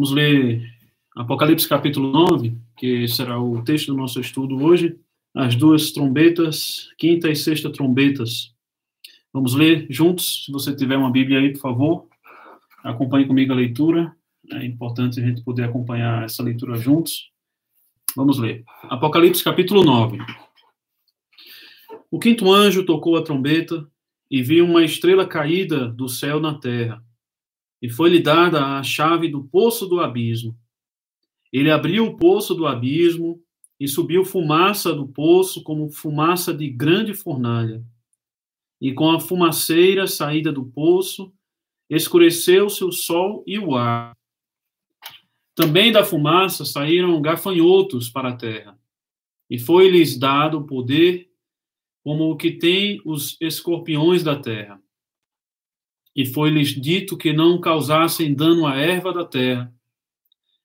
Vamos ler Apocalipse capítulo 9, que será o texto do nosso estudo hoje. As duas trombetas, quinta e sexta trombetas. Vamos ler juntos. Se você tiver uma Bíblia aí, por favor, acompanhe comigo a leitura. É importante a gente poder acompanhar essa leitura juntos. Vamos ler. Apocalipse capítulo 9. O quinto anjo tocou a trombeta e viu uma estrela caída do céu na terra. E foi-lhe dada a chave do poço do abismo. Ele abriu o poço do abismo e subiu fumaça do poço como fumaça de grande fornalha. E com a fumaceira saída do poço, escureceu-se o sol e o ar. Também da fumaça saíram gafanhotos para a terra, e foi-lhes dado o poder como o que tem os escorpiões da terra. E foi-lhes dito que não causassem dano à erva da terra,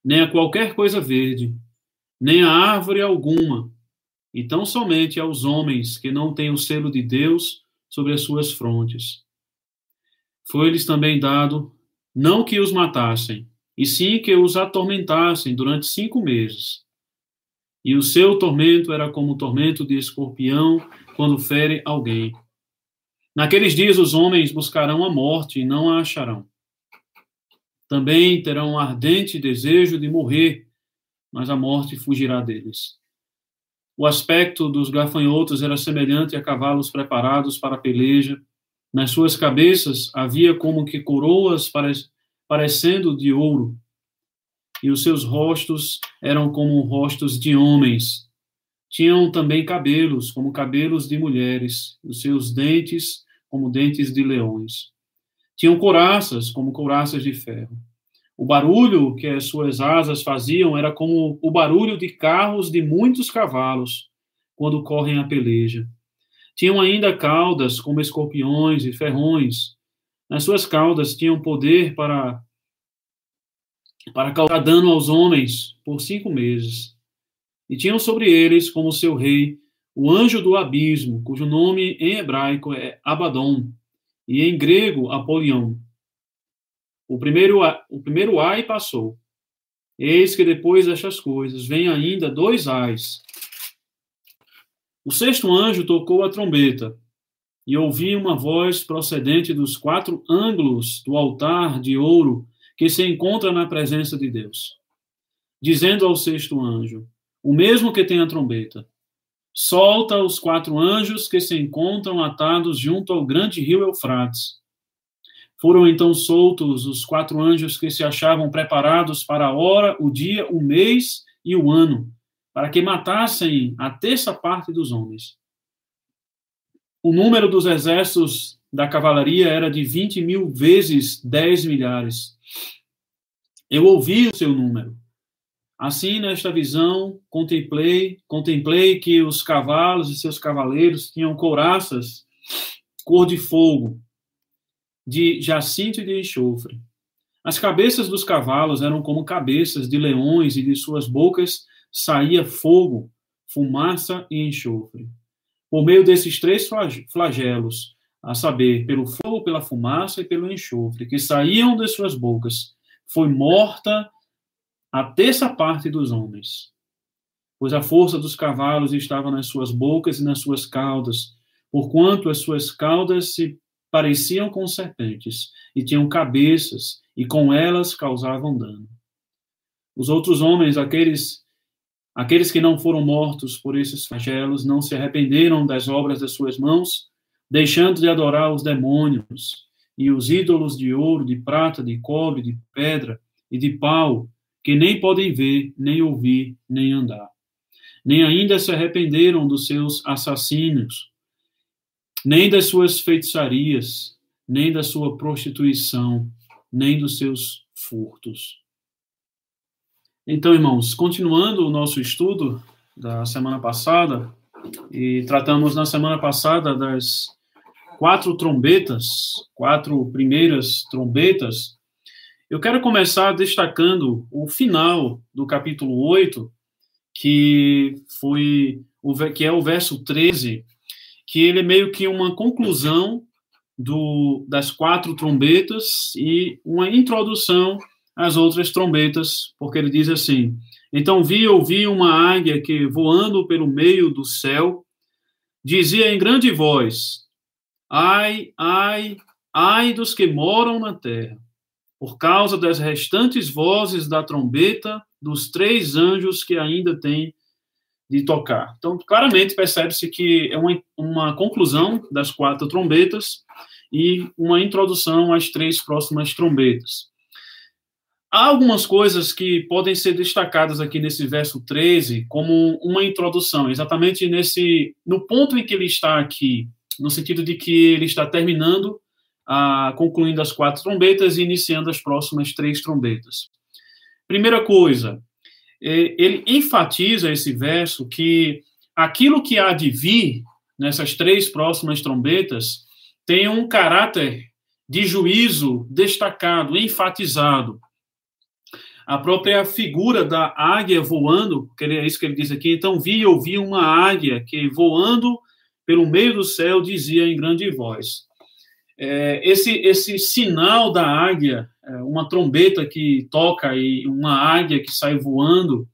nem a qualquer coisa verde, nem a árvore alguma, e tão somente aos homens que não têm o selo de Deus sobre as suas frontes. Foi-lhes também dado não que os matassem, e sim que os atormentassem durante cinco meses. E o seu tormento era como o tormento de escorpião quando fere alguém. Naqueles dias os homens buscarão a morte e não a acharão. Também terão um ardente desejo de morrer, mas a morte fugirá deles. O aspecto dos gafanhotos era semelhante a cavalos preparados para a peleja. Nas suas cabeças havia como que coroas parecendo de ouro, e os seus rostos eram como rostos de homens. Tinham também cabelos, como cabelos de mulheres, os seus dentes como dentes de leões. Tinham couraças, como couraças de ferro. O barulho que as suas asas faziam era como o barulho de carros de muitos cavalos quando correm a peleja. Tinham ainda caudas como escorpiões e ferrões. Nas suas caudas tinham poder para para causar dano aos homens por cinco meses. E tinham sobre eles, como seu rei, o anjo do abismo, cujo nome em hebraico é Abaddon, e em grego, Apolion. O primeiro, o primeiro ai passou. Eis que depois destas coisas vem ainda dois ais. O sexto anjo tocou a trombeta, e ouvi uma voz procedente dos quatro ângulos do altar de ouro que se encontra na presença de Deus, dizendo ao sexto anjo, o mesmo que tem a trombeta, solta os quatro anjos que se encontram atados junto ao grande rio Eufrates. Foram então soltos os quatro anjos que se achavam preparados para a hora, o dia, o mês e o ano, para que matassem a terça parte dos homens. O número dos exércitos da cavalaria era de 20 mil vezes 10 milhares. Eu ouvi o seu número. Assim, nesta visão, contemplei, contemplei que os cavalos e seus cavaleiros tinham couraças cor de fogo, de jacinto e de enxofre. As cabeças dos cavalos eram como cabeças de leões e de suas bocas saía fogo, fumaça e enxofre. Por meio desses três flagelos, a saber, pelo fogo, pela fumaça e pelo enxofre, que saíam de suas bocas, foi morta a terça parte dos homens. Pois a força dos cavalos estava nas suas bocas e nas suas caudas, porquanto as suas caudas se pareciam com serpentes, e tinham cabeças, e com elas causavam dano. Os outros homens, aqueles aqueles que não foram mortos por esses flagelos, não se arrependeram das obras das suas mãos, deixando de adorar os demônios e os ídolos de ouro, de prata, de cobre, de pedra e de pau, que nem podem ver, nem ouvir, nem andar. Nem ainda se arrependeram dos seus assassinos, nem das suas feitiçarias, nem da sua prostituição, nem dos seus furtos. Então, irmãos, continuando o nosso estudo da semana passada, e tratamos na semana passada das quatro trombetas, quatro primeiras trombetas, eu quero começar destacando o final do capítulo 8, que foi o que é o verso 13, que ele é meio que uma conclusão do, das quatro trombetas e uma introdução as outras trombetas, porque ele diz assim: Então vi ouvi uma águia que voando pelo meio do céu dizia em grande voz: Ai, ai, ai dos que moram na terra, por causa das restantes vozes da trombeta dos três anjos que ainda têm de tocar. Então, claramente percebe-se que é uma, uma conclusão das quatro trombetas e uma introdução às três próximas trombetas. Há algumas coisas que podem ser destacadas aqui nesse verso 13 como uma introdução, exatamente nesse no ponto em que ele está aqui, no sentido de que ele está terminando, a, concluindo as quatro trombetas e iniciando as próximas três trombetas. Primeira coisa, é, ele enfatiza esse verso que aquilo que há de vir nessas três próximas trombetas tem um caráter de juízo destacado, enfatizado. A própria figura da águia voando, que é isso que ele diz aqui, então vi e ouvi uma águia que voando pelo meio do céu dizia em grande voz. É, esse, esse sinal da águia, é, uma trombeta que toca e uma águia que sai voando,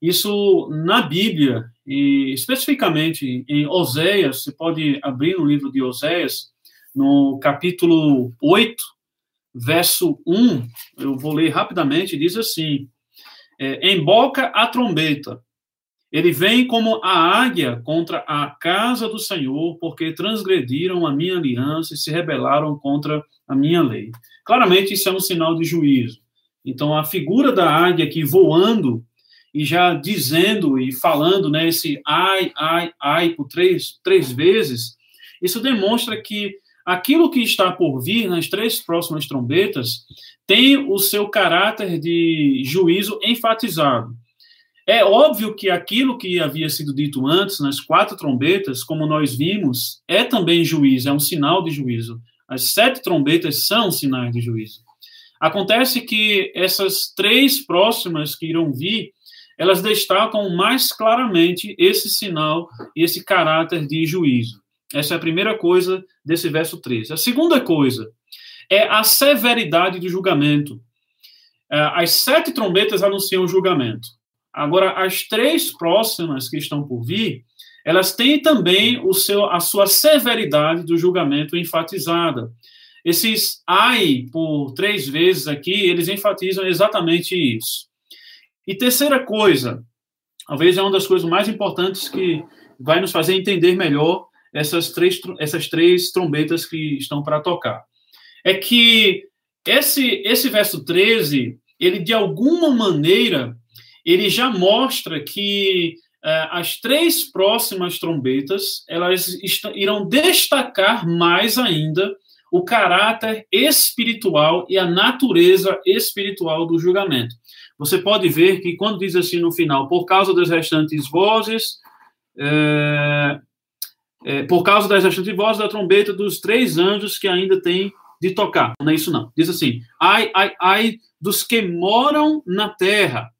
isso na Bíblia, e especificamente em Oséias, você pode abrir no livro de Oséias, no capítulo 8, verso 1, eu vou ler rapidamente, diz assim: é, Emboca a trombeta, ele vem como a águia contra a casa do Senhor, porque transgrediram a minha aliança e se rebelaram contra a minha lei. Claramente, isso é um sinal de juízo. Então, a figura da águia aqui voando e já dizendo e falando, né, esse ai, ai, ai por três, três vezes, isso demonstra que aquilo que está por vir nas três próximas trombetas tem o seu caráter de juízo enfatizado. É óbvio que aquilo que havia sido dito antes, nas quatro trombetas, como nós vimos, é também juízo, é um sinal de juízo. As sete trombetas são sinais de juízo. Acontece que essas três próximas que irão vir, elas destacam mais claramente esse sinal e esse caráter de juízo. Essa é a primeira coisa desse verso 13. A segunda coisa é a severidade do julgamento. É, as sete trombetas anunciam o julgamento. Agora, as três próximas que estão por vir, elas têm também o seu, a sua severidade do julgamento enfatizada. Esses ai por três vezes aqui, eles enfatizam exatamente isso. E terceira coisa, talvez é uma das coisas mais importantes que vai nos fazer entender melhor essas três, essas três trombetas que estão para tocar. É que esse, esse verso 13, ele de alguma maneira, ele já mostra que uh, as três próximas trombetas elas irão destacar mais ainda o caráter espiritual e a natureza espiritual do julgamento. Você pode ver que quando diz assim no final, por causa das restantes vozes, é, é, por causa das restantes vozes da trombeta dos três anjos que ainda têm de tocar. Não é isso não. Diz assim, ai, ai, ai dos que moram na terra.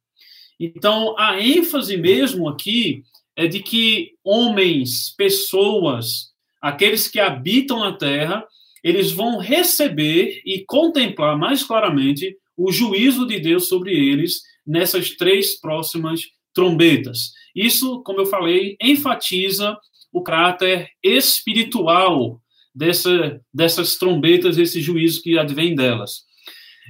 Então, a ênfase mesmo aqui é de que homens, pessoas, aqueles que habitam na terra, eles vão receber e contemplar mais claramente o juízo de Deus sobre eles nessas três próximas trombetas. Isso, como eu falei, enfatiza o caráter espiritual dessa, dessas trombetas, esse juízo que advém delas.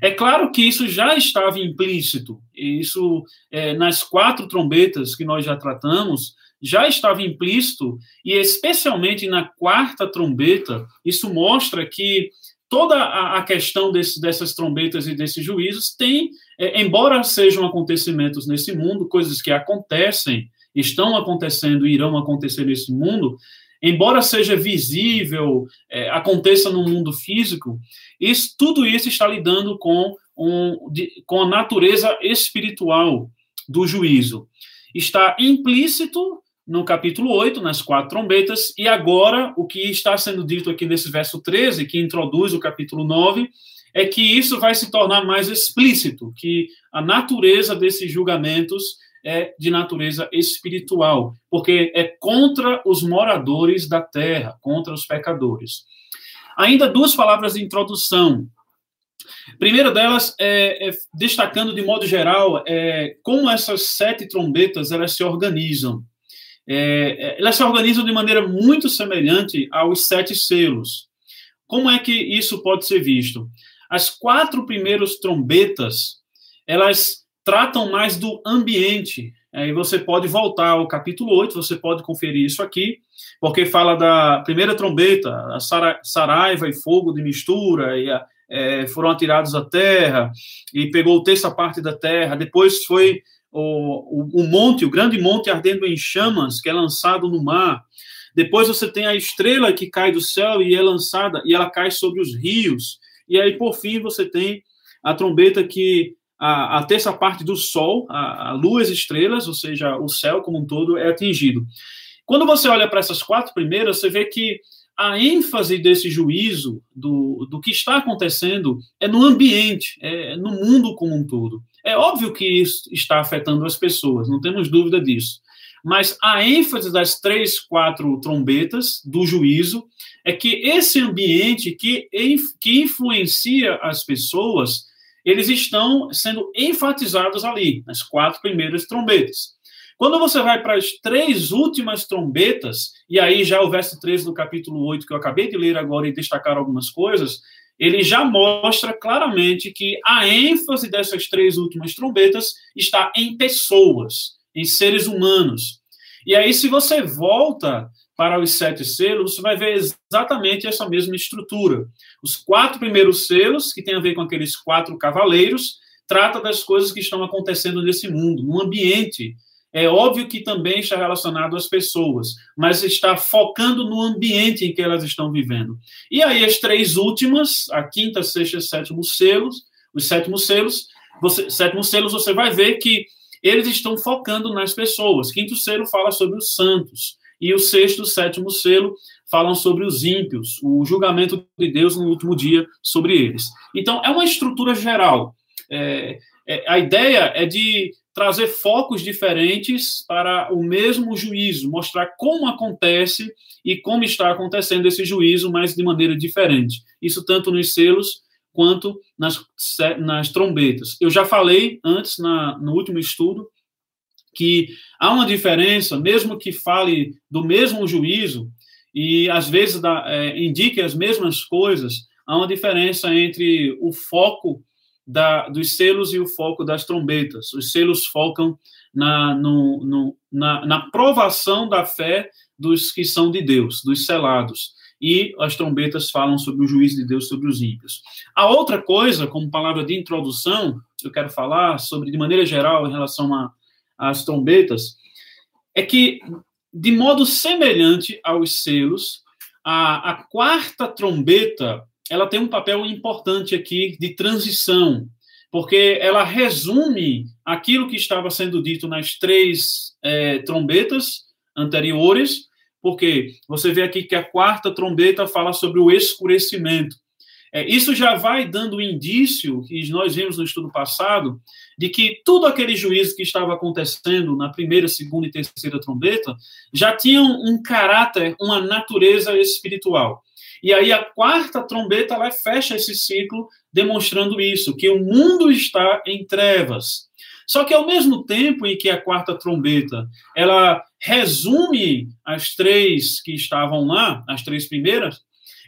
É claro que isso já estava implícito, isso é, nas quatro trombetas que nós já tratamos, já estava implícito, e especialmente na quarta trombeta, isso mostra que toda a, questão desse, dessas trombetas e desses juízos tem, é, embora sejam acontecimentos nesse mundo, coisas que acontecem, estão acontecendo e irão acontecer nesse mundo, embora seja visível, é, aconteça no mundo físico, isso, tudo isso está lidando com, um, de, com a natureza espiritual do juízo. Está implícito no capítulo 8, nas quatro trombetas, e agora o que está sendo dito aqui nesse verso 13, que introduz o capítulo 9, é que isso vai se tornar mais explícito, que a natureza desses julgamentos é de natureza espiritual, porque é contra os moradores da terra, contra os pecadores. Ainda duas palavras de introdução. Primeira delas é, é, destacando de modo geral é, como essas sete trombetas elas se organizam. É, é, elas se organizam de maneira muito semelhante aos sete selos. Como é que isso pode ser visto? As quatro primeiras trombetas elas tratam mais do ambiente. Aí você pode voltar ao capítulo 8, você pode conferir isso aqui, porque fala da primeira trombeta, a saraiva e fogo de mistura, e a, é, foram atirados à terra, e pegou terça parte da terra. Depois foi o, o, o, monte, o grande monte ardendo em chamas, que é lançado no mar. Depois você tem a estrela que cai do céu e é lançada, e ela cai sobre os rios. E aí, por fim, você tem a trombeta que a, a terça parte do sol, a, a lua e as estrelas, ou seja, o céu como um todo, é atingido. Quando você olha para essas quatro primeiras, você vê que a ênfase desse juízo, do, do que está acontecendo, é no ambiente, é no mundo como um todo. É óbvio que isso está afetando as pessoas, não temos dúvida disso. Mas a ênfase das três, quatro trombetas do juízo é que esse ambiente que, que influencia as pessoas, eles estão sendo enfatizados ali, nas quatro primeiras trombetas. Quando você vai para as três últimas trombetas, e aí já o verso 13 do capítulo 8, que eu acabei de ler agora e destacar algumas coisas, ele já mostra claramente que a ênfase dessas três últimas trombetas está em pessoas, em seres humanos. E aí, se você volta para os sete selos, você vai ver exatamente essa mesma estrutura. Os quatro primeiros selos, que tem a ver com aqueles quatro cavaleiros, trata das coisas que estão acontecendo nesse mundo, no ambiente é óbvio que também está relacionado às pessoas, mas está focando no ambiente em que elas estão vivendo. E aí as três últimas, a quinta, sexta e sétimo selos, os sétimos selos, você, sétimos selos você vai ver que eles estão focando nas pessoas. Quinto selo fala sobre os santos e o sexto, sétimo selo falam sobre os ímpios, o julgamento de Deus no último dia sobre eles. Então é uma estrutura geral. É, é, a ideia é de trazer focos diferentes para o mesmo juízo, mostrar como acontece e como está acontecendo esse juízo, mas de maneira diferente. Isso tanto nos selos quanto nas, nas trombetas. Eu já falei antes, na, no último estudo, que há uma diferença, mesmo que fale do mesmo juízo, e às vezes é, indique as mesmas coisas, há uma diferença entre o foco da, dos selos e o foco das trombetas. Os selos focam na, no, no, na, na provação da fé dos que são de Deus, dos selados. E as trombetas falam sobre o juízo de Deus sobre os ímpios. A outra coisa, como palavra de introdução, eu quero falar sobre, de maneira geral, em relação às trombetas, é que, de modo semelhante aos selos, a, a quarta trombeta ela tem um papel importante aqui de transição, porque ela resume aquilo que estava sendo dito nas três é, trombetas anteriores, porque você vê aqui que a quarta trombeta fala sobre o escurecimento. É, isso já vai dando um indício, que nós vimos no estudo passado, de que tudo aquele juízo que estava acontecendo na primeira, segunda e terceira trombeta já tinham um caráter, uma natureza espiritual. E aí a quarta trombeta ela fecha esse ciclo demonstrando isso, que o mundo está em trevas. Só que ao mesmo tempo em que a quarta trombeta, ela resume as três que estavam lá, as três primeiras,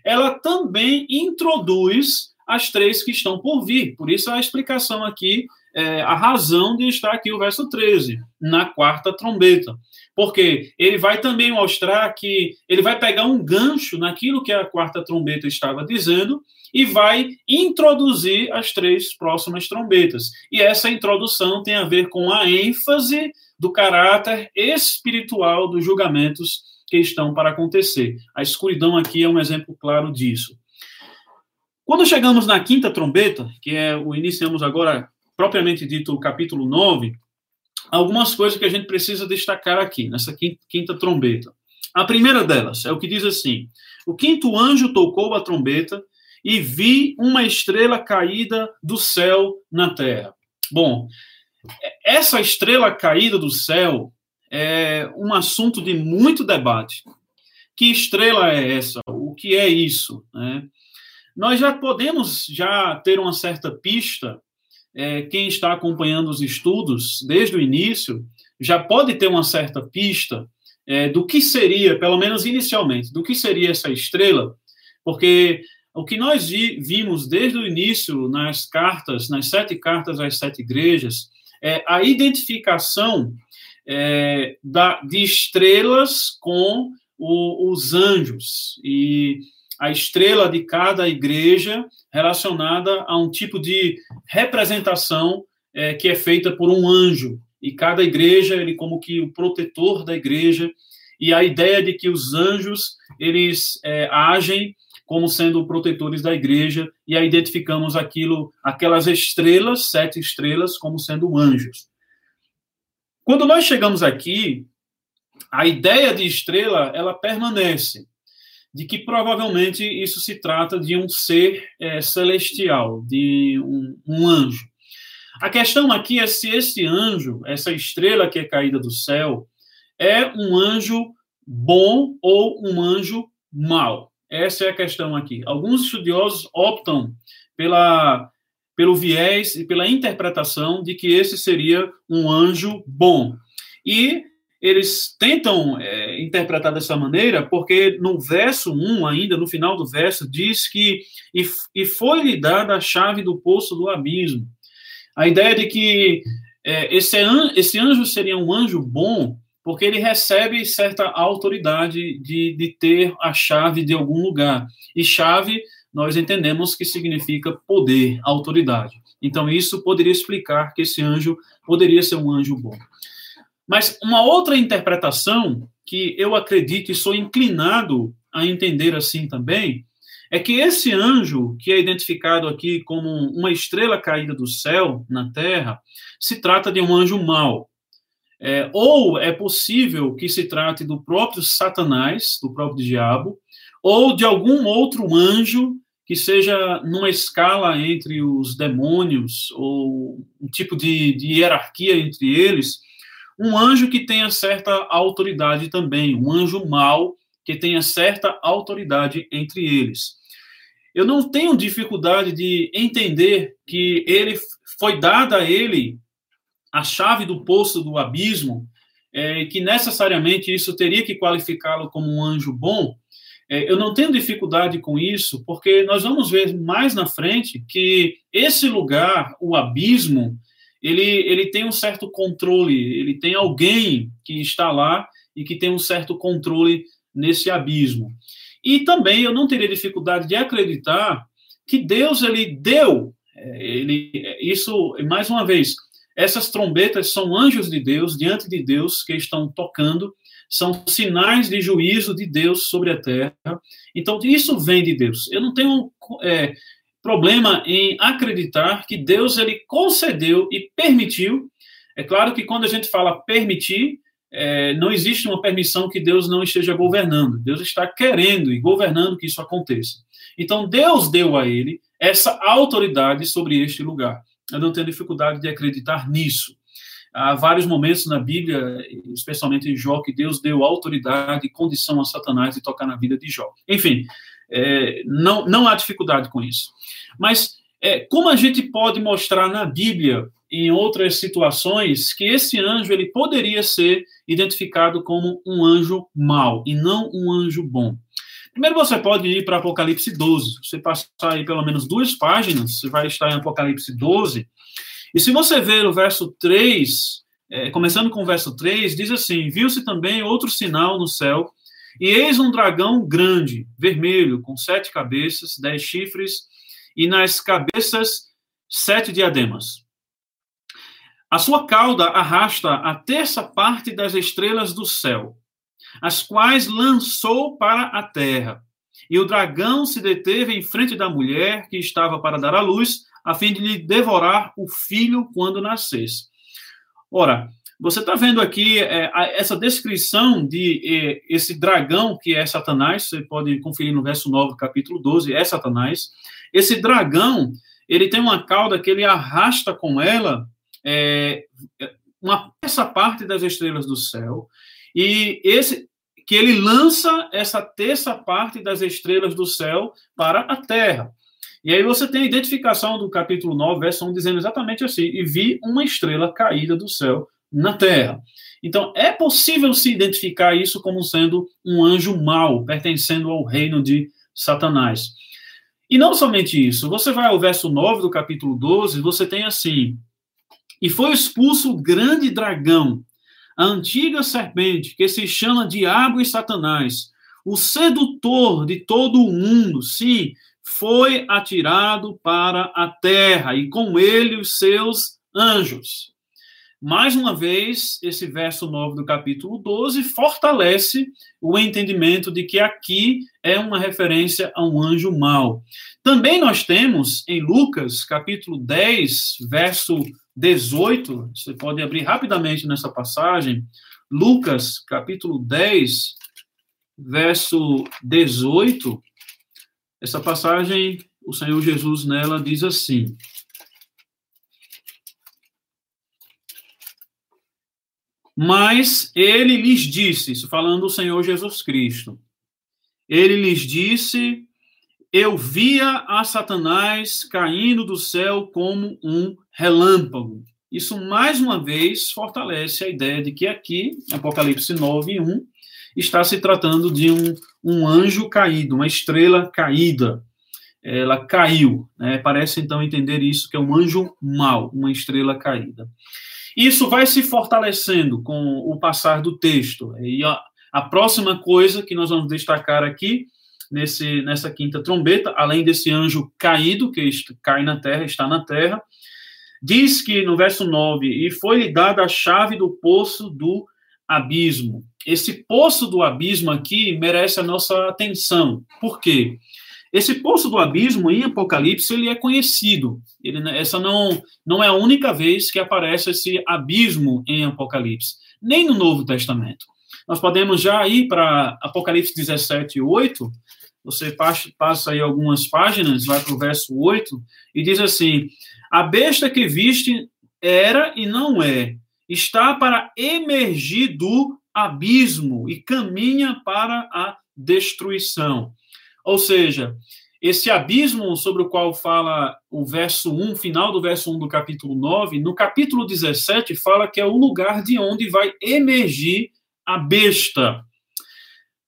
ela também introduz as três que estão por vir. Por isso a explicação aqui, é, a razão de estar aqui o verso 13, na quarta trombeta. Porque ele vai também mostrar que ele vai pegar um gancho naquilo que a quarta trombeta estava dizendo e vai introduzir as três próximas trombetas. E essa introdução tem a ver com a ênfase do caráter espiritual dos julgamentos que estão para acontecer. A escuridão aqui é um exemplo claro disso. Quando chegamos na quinta trombeta, que é o iniciamos agora propriamente dito o capítulo 9, algumas coisas que a gente precisa destacar aqui, nessa quinta trombeta. A primeira delas é o que diz assim: O quinto anjo tocou a trombeta e vi uma estrela caída do céu na terra. Bom, essa estrela caída do céu é um assunto de muito debate. Que estrela é essa? O que é isso? Né? nós já podemos já ter uma certa pista, é, quem está acompanhando os estudos desde o início, já pode ter uma certa pista é, do que seria, pelo menos inicialmente, do que seria essa estrela, porque o que nós vi, vimos desde o início nas cartas, nas sete cartas às sete igrejas, é a identificação é, da, de estrelas com o, os anjos. E a estrela de cada igreja relacionada a um tipo de representação é, que é feita por um anjo. E cada igreja ele como que o protetor da igreja. E a ideia de que os anjos eles é, agem como sendo protetores da igreja, e aí identificamos aquilo, aquelas estrelas, sete estrelas, como sendo anjos. Quando nós chegamos aqui, a ideia de estrela, ela permanece, de que provavelmente isso se trata de um ser é, celestial, de um, um anjo. A questão aqui é se esse anjo, essa estrela que é caída do céu, é um anjo bom ou um anjo mau. Essa é a questão aqui. Alguns estudiosos optam pela, pelo viés e pela interpretação de que esse seria um anjo bom. E eles tentam é, interpretar dessa maneira porque no verso 1, ainda no final do verso, diz que e, e foi-lhe dada a chave do poço do abismo. A ideia de que é, esse, esse anjo seria um anjo bom porque ele recebe certa autoridade de, de ter a chave de algum lugar. E chave, nós entendemos que significa poder, autoridade. Então, isso poderia explicar que esse anjo poderia ser um anjo bom. Mas uma outra interpretação que eu acredito e sou inclinado a entender assim também, é que esse anjo, que é identificado aqui como uma estrela caída do céu na terra, se trata de um anjo mau. É, ou é possível que se trate do próprio Satanás, do próprio diabo, ou de algum outro anjo que seja numa escala entre os demônios, ou um tipo de, de hierarquia entre eles, um anjo que tenha certa autoridade também, um anjo mau que tenha certa autoridade entre eles. Eu não tenho dificuldade de entender que ele foi dada a ele a chave do poço do abismo, é, que necessariamente isso teria que qualificá-lo como um anjo bom, eu não tenho dificuldade com isso, porque nós vamos ver mais na frente que esse lugar, o abismo, ele, ele tem um certo controle, ele tem alguém que está lá e que tem um certo controle nesse abismo. E também eu não teria dificuldade de acreditar que Deus ele deu, é, ele, isso mais uma vez, essas trombetas são anjos de Deus diante de Deus que estão tocando, são sinais de juízo de Deus sobre a terra. Então, isso vem de Deus. Eu não tenho é, problema em acreditar que Deus ele concedeu e permitiu. É claro que quando a gente fala permitir, é, não existe uma permissão que Deus não esteja governando. Deus está querendo e governando que isso aconteça. Então, Deus deu a ele essa autoridade sobre este lugar eu não tenho dificuldade de acreditar nisso. Há vários momentos na Bíblia, especialmente em Jó, que Deus deu autoridade e condição a Satanás de tocar na vida de Jó. Enfim, é, não, não há dificuldade com isso. Mas é, como a gente pode mostrar na Bíblia, em outras situações, que esse anjo ele poderia ser identificado como um anjo mau e não um anjo bom? Primeiro você pode ir para Apocalipse 12. Você passar aí pelo menos duas páginas, você vai estar em Apocalipse 12. E se você ver o verso 3, é, começando com o verso 3, diz assim: Viu-se também outro sinal no céu, e eis um dragão grande, vermelho, com sete cabeças, dez chifres, e nas cabeças sete diademas. A sua cauda arrasta a terça parte das estrelas do céu as quais lançou para a terra. E o dragão se deteve em frente da mulher que estava para dar à luz, a fim de lhe devorar o filho quando nascesse. Ora, você está vendo aqui é, essa descrição de é, esse dragão que é Satanás, você pode conferir no verso 9 capítulo 12, é Satanás. Esse dragão, ele tem uma cauda que ele arrasta com ela é, uma essa parte das estrelas do céu, e esse que ele lança essa terça parte das estrelas do céu para a terra. E aí você tem a identificação do capítulo 9, verso 1, dizendo exatamente assim: E vi uma estrela caída do céu na terra. Então, é possível se identificar isso como sendo um anjo mau, pertencendo ao reino de Satanás. E não somente isso, você vai ao verso 9 do capítulo 12, você tem assim: E foi expulso o grande dragão, a antiga serpente, que se chama Diabo e Satanás, o sedutor de todo o mundo, sim, foi atirado para a terra, e com ele os seus anjos. Mais uma vez, esse verso 9 do capítulo 12 fortalece o entendimento de que aqui é uma referência a um anjo mau. Também nós temos em Lucas, capítulo 10, verso 18, você pode abrir rapidamente nessa passagem, Lucas, capítulo 10, verso 18, essa passagem, o Senhor Jesus nela diz assim: Mas ele lhes disse, isso falando o Senhor Jesus Cristo, ele lhes disse: Eu via a Satanás caindo do céu como um relâmpago. Isso, mais uma vez, fortalece a ideia de que aqui, Apocalipse 9, 1, está se tratando de um, um anjo caído, uma estrela caída. Ela caiu. Né? Parece então entender isso, que é um anjo mau, uma estrela caída. Isso vai se fortalecendo com o passar do texto. E a, a próxima coisa que nós vamos destacar aqui, nesse, nessa quinta trombeta, além desse anjo caído, que cai na terra, está na terra, diz que no verso 9: E foi-lhe dada a chave do poço do abismo. Esse poço do abismo aqui merece a nossa atenção. Por quê? Esse poço do abismo em Apocalipse ele é conhecido. Ele, essa não, não é a única vez que aparece esse abismo em Apocalipse, nem no Novo Testamento. Nós podemos já ir para Apocalipse 17, 8. Você passa, aí algumas páginas, vai para o verso 8, e diz assim: A besta que viste era e não é, está para emergir do abismo e caminha para a destruição. Ou seja, esse abismo sobre o qual fala o verso 1, final do verso 1 do capítulo 9, no capítulo 17 fala que é o lugar de onde vai emergir a besta.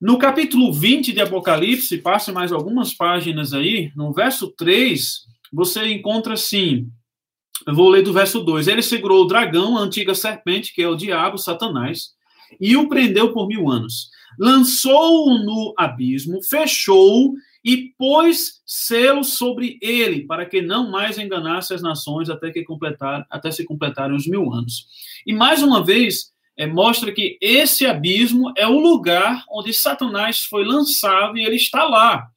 No capítulo 20 de Apocalipse, passe mais algumas páginas aí, no verso 3, você encontra assim: eu vou ler do verso 2. Ele segurou o dragão, a antiga serpente, que é o diabo, Satanás, e o prendeu por mil anos. Lançou-o no abismo, fechou-o e pôs selo sobre ele, para que não mais enganasse as nações até que completar, até se completarem os mil anos. E mais uma vez, é, mostra que esse abismo é o lugar onde Satanás foi lançado e ele está lá.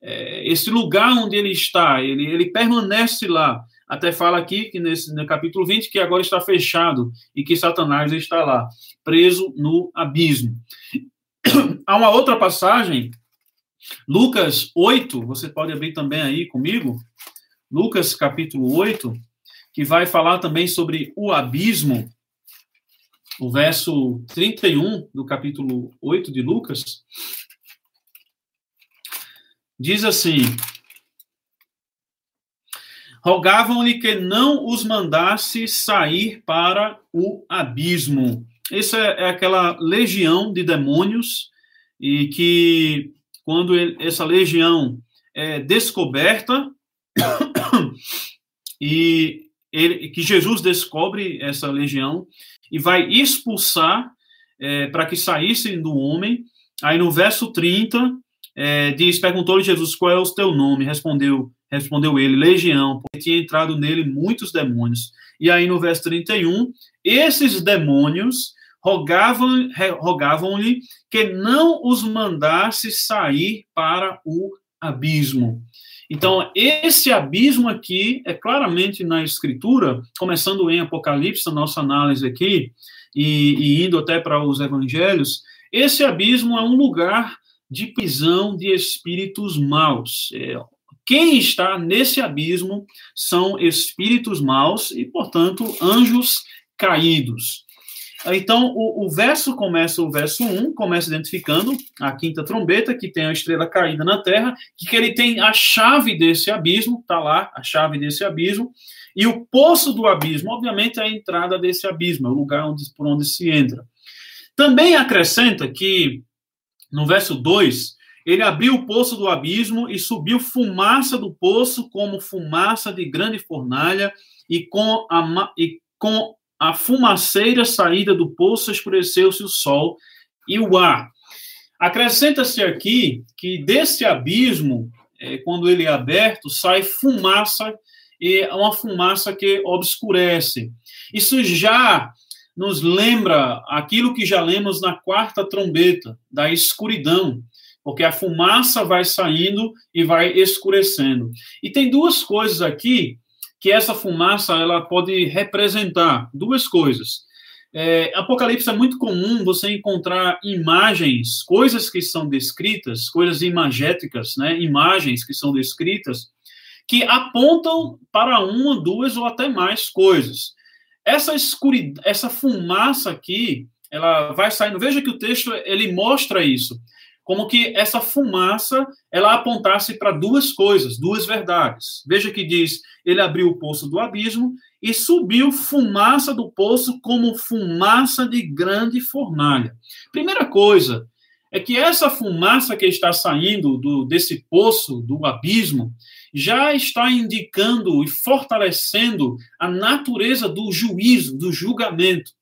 É, esse lugar onde ele está, ele, ele permanece lá. Até fala aqui, que nesse, no capítulo 20, que agora está fechado e que Satanás está lá, preso no abismo. Há uma outra passagem, Lucas 8, você pode abrir também aí comigo, Lucas capítulo 8, que vai falar também sobre o abismo, o verso 31 do capítulo 8 de Lucas, diz assim: rogavam-lhe que não os mandasse sair para o abismo. Essa é, é aquela legião de demônios e que quando essa legião é descoberta e ele, que Jesus descobre essa legião e vai expulsar é, para que saíssem do homem. Aí no verso 30 é, diz: perguntou-lhe Jesus qual é o teu nome? Respondeu Respondeu ele, legião, porque tinha entrado nele muitos demônios. E aí no verso 31, esses demônios rogavam-lhe rogavam que não os mandasse sair para o abismo. Então, esse abismo aqui é claramente na Escritura, começando em Apocalipse, a nossa análise aqui, e, e indo até para os evangelhos, esse abismo é um lugar de prisão de espíritos maus. É, quem está nesse abismo são espíritos maus e, portanto, anjos caídos. Então, o, o, verso começa, o verso 1, começa identificando a quinta trombeta, que tem a estrela caída na terra, que ele tem a chave desse abismo, está lá, a chave desse abismo, e o poço do abismo, obviamente, é a entrada desse abismo, é o lugar onde, por onde se entra. Também acrescenta que, no verso 2, ele abriu o poço do abismo e subiu fumaça do poço como fumaça de grande fornalha, e com a, e com a fumaceira saída do poço escureceu-se o sol e o ar. Acrescenta-se aqui que desse abismo, é, quando ele é aberto, sai fumaça, e é uma fumaça que obscurece. Isso já nos lembra aquilo que já lemos na quarta trombeta, da escuridão, porque a fumaça vai saindo e vai escurecendo. E tem duas coisas aqui que essa fumaça ela pode representar duas coisas. É, Apocalipse é muito comum você encontrar imagens, coisas que são descritas, coisas imagéticas, né, imagens que são descritas, que apontam para uma, duas ou até mais coisas. Essa escuridão, essa fumaça aqui, ela vai saindo. Veja que o texto ele mostra isso como que essa fumaça ela apontasse para duas coisas, duas verdades. Veja que diz: ele abriu o poço do abismo e subiu fumaça do poço como fumaça de grande fornalha. Primeira coisa é que essa fumaça que está saindo do, desse poço, do abismo, já está indicando e fortalecendo a natureza do juízo, do julgamento.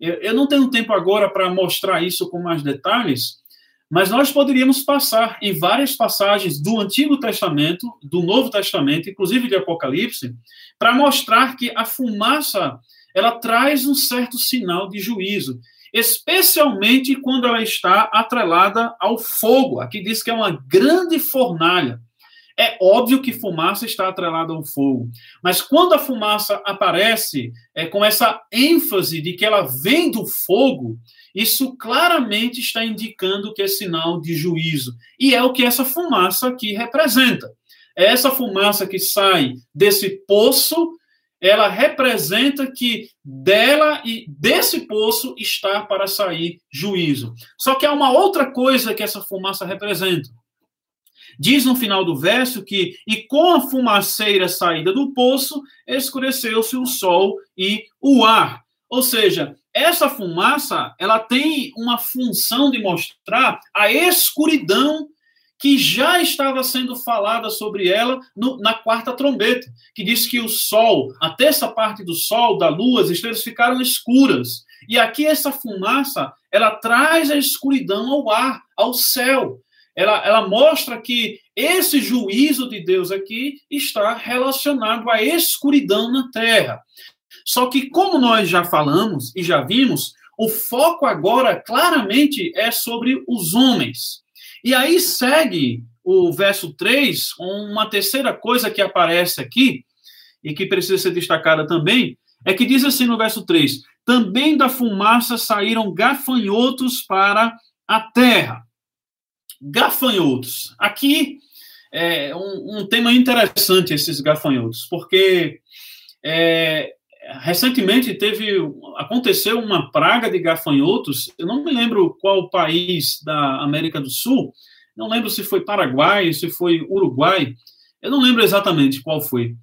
Eu, eu não tenho tempo agora para mostrar isso com mais detalhes, mas nós poderíamos passar em várias passagens do Antigo Testamento, do Novo Testamento, inclusive de Apocalipse, para mostrar que a fumaça ela traz um certo sinal de juízo, especialmente quando ela está atrelada ao fogo. Aqui diz que é uma grande fornalha. É óbvio que fumaça está atrelada ao fogo, mas quando a fumaça aparece é, com essa ênfase de que ela vem do fogo, isso claramente está indicando que é sinal de juízo. E é o que essa fumaça aqui representa. É essa fumaça que sai desse poço, ela representa que dela e desse poço está para sair juízo. Só que há uma outra coisa que essa fumaça representa. Diz no final do verso que, e com a fumaceira saída do poço, escureceu-se o sol e o ar. Ou seja, essa fumaça, ela tem uma função de mostrar a escuridão que já estava sendo falada sobre ela no, na quarta trombeta, que diz que o sol, a terça parte do sol, da lua, as estrelas ficaram escuras. E aqui essa fumaça, ela traz a escuridão ao ar, ao céu ela, ela mostra que esse juízo de Deus aqui está relacionado à escuridão na terra. Só que, como nós já falamos e já vimos, o foco agora claramente é sobre os homens. E aí segue o verso 3, uma terceira coisa que aparece aqui, e que precisa ser destacada também, é que diz assim no verso 3: Também da fumaça saíram gafanhotos para a terra gafanhotos. Aqui é um, um tema interessante esses gafanhotos, porque é, recentemente teve aconteceu uma praga de gafanhotos. Eu não me lembro qual país da América do Sul. Não lembro se foi Paraguai, se foi Uruguai. Eu não lembro exatamente qual foi.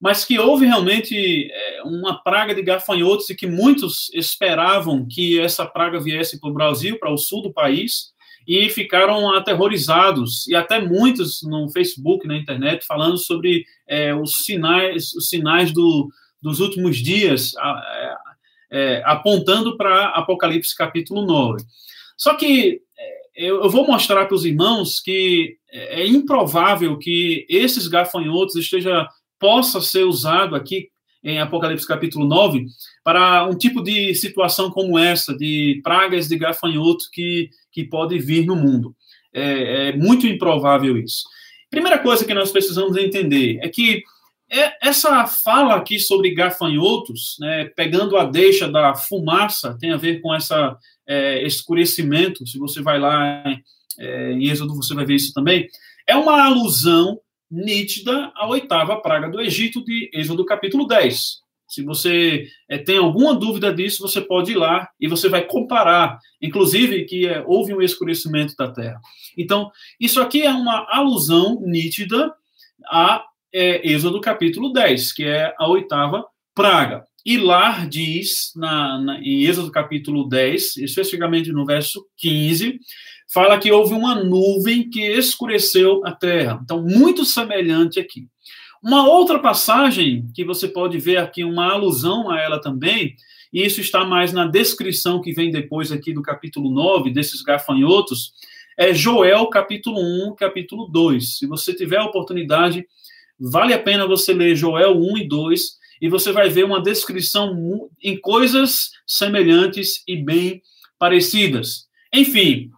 Mas que houve realmente é, uma praga de gafanhotos e que muitos esperavam que essa praga viesse para o Brasil, para o sul do país e ficaram aterrorizados, e até muitos no Facebook, na internet, falando sobre é, os sinais, os sinais do, dos últimos dias, é, é, apontando para Apocalipse capítulo 9. Só que é, eu, vou mostrar para os irmãos que é, é improvável que esses gafanhotos esteja possa ser usado aqui em Apocalipse capítulo 9 para um tipo de situação como essa, de pragas de gafanhoto que que pode vir no mundo. É, é muito improvável isso. Primeira coisa que nós precisamos entender é que é, essa fala aqui sobre gafanhotos, né, pegando a deixa da fumaça, tem a ver com essa é, escurecimento. Se você vai lá é, em Êxodo, você vai ver isso também. É uma alusão nítida à oitava praga do Egito de Êxodo capítulo 10. Se você é, tem alguma dúvida disso, você pode ir lá e você vai comparar, inclusive que é, houve um escurecimento da Terra. Então, isso aqui é uma alusão nítida a é, Êxodo capítulo 10, que é a oitava praga. E lá diz, na, na, em Êxodo capítulo 10, especificamente no verso 15, fala que houve uma nuvem que escureceu a terra. Então, muito semelhante aqui. Uma outra passagem que você pode ver aqui, uma alusão a ela também, e isso está mais na descrição que vem depois aqui do capítulo 9, desses gafanhotos, é Joel capítulo 1, capítulo 2. Se você tiver a oportunidade, vale a pena você ler Joel 1 e 2, e você vai ver uma descrição em coisas semelhantes e bem parecidas. Enfim,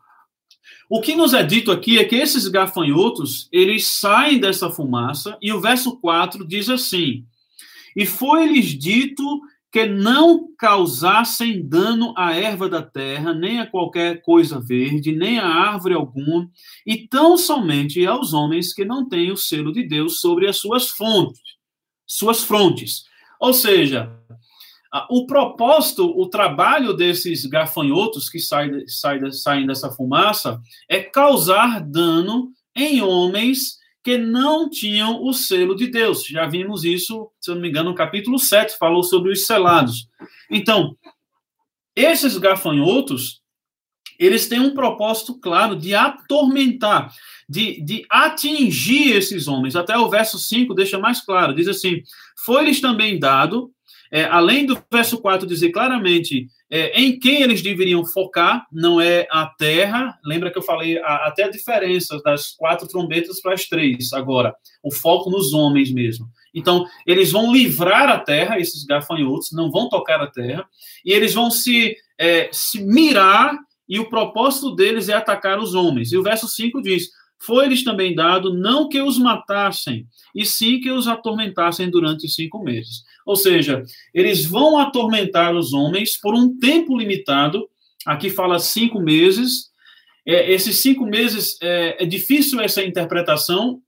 o que nos é dito aqui é que esses gafanhotos, eles saem dessa fumaça, e o verso 4 diz assim: E foi-lhes dito que não causassem dano à erva da terra, nem a qualquer coisa verde, nem a árvore alguma, e tão somente aos homens que não têm o selo de Deus sobre as suas fontes, suas frontes. Ou seja, o propósito, o trabalho desses gafanhotos que saem, saem, saem dessa fumaça é causar dano em homens que não tinham o selo de Deus. Já vimos isso, se eu não me engano, no capítulo 7, falou sobre os selados. Então, esses gafanhotos, eles têm um propósito claro de atormentar, de, de atingir esses homens. Até o verso 5 deixa mais claro, diz assim, foi-lhes também dado é, além do verso 4 dizer claramente é, em quem eles deveriam focar, não é a terra. Lembra que eu falei a, até a diferença das quatro trombetas para as três, agora. O foco nos homens mesmo. Então, eles vão livrar a terra, esses gafanhotos, não vão tocar a terra, e eles vão se, é, se mirar, e o propósito deles é atacar os homens. E o verso 5 diz: Foi-lhes também dado não que os matassem, e sim que os atormentassem durante cinco meses. Ou seja, eles vão atormentar os homens por um tempo limitado. Aqui fala cinco meses. É, esses cinco meses é, é, difícil essa interpretação,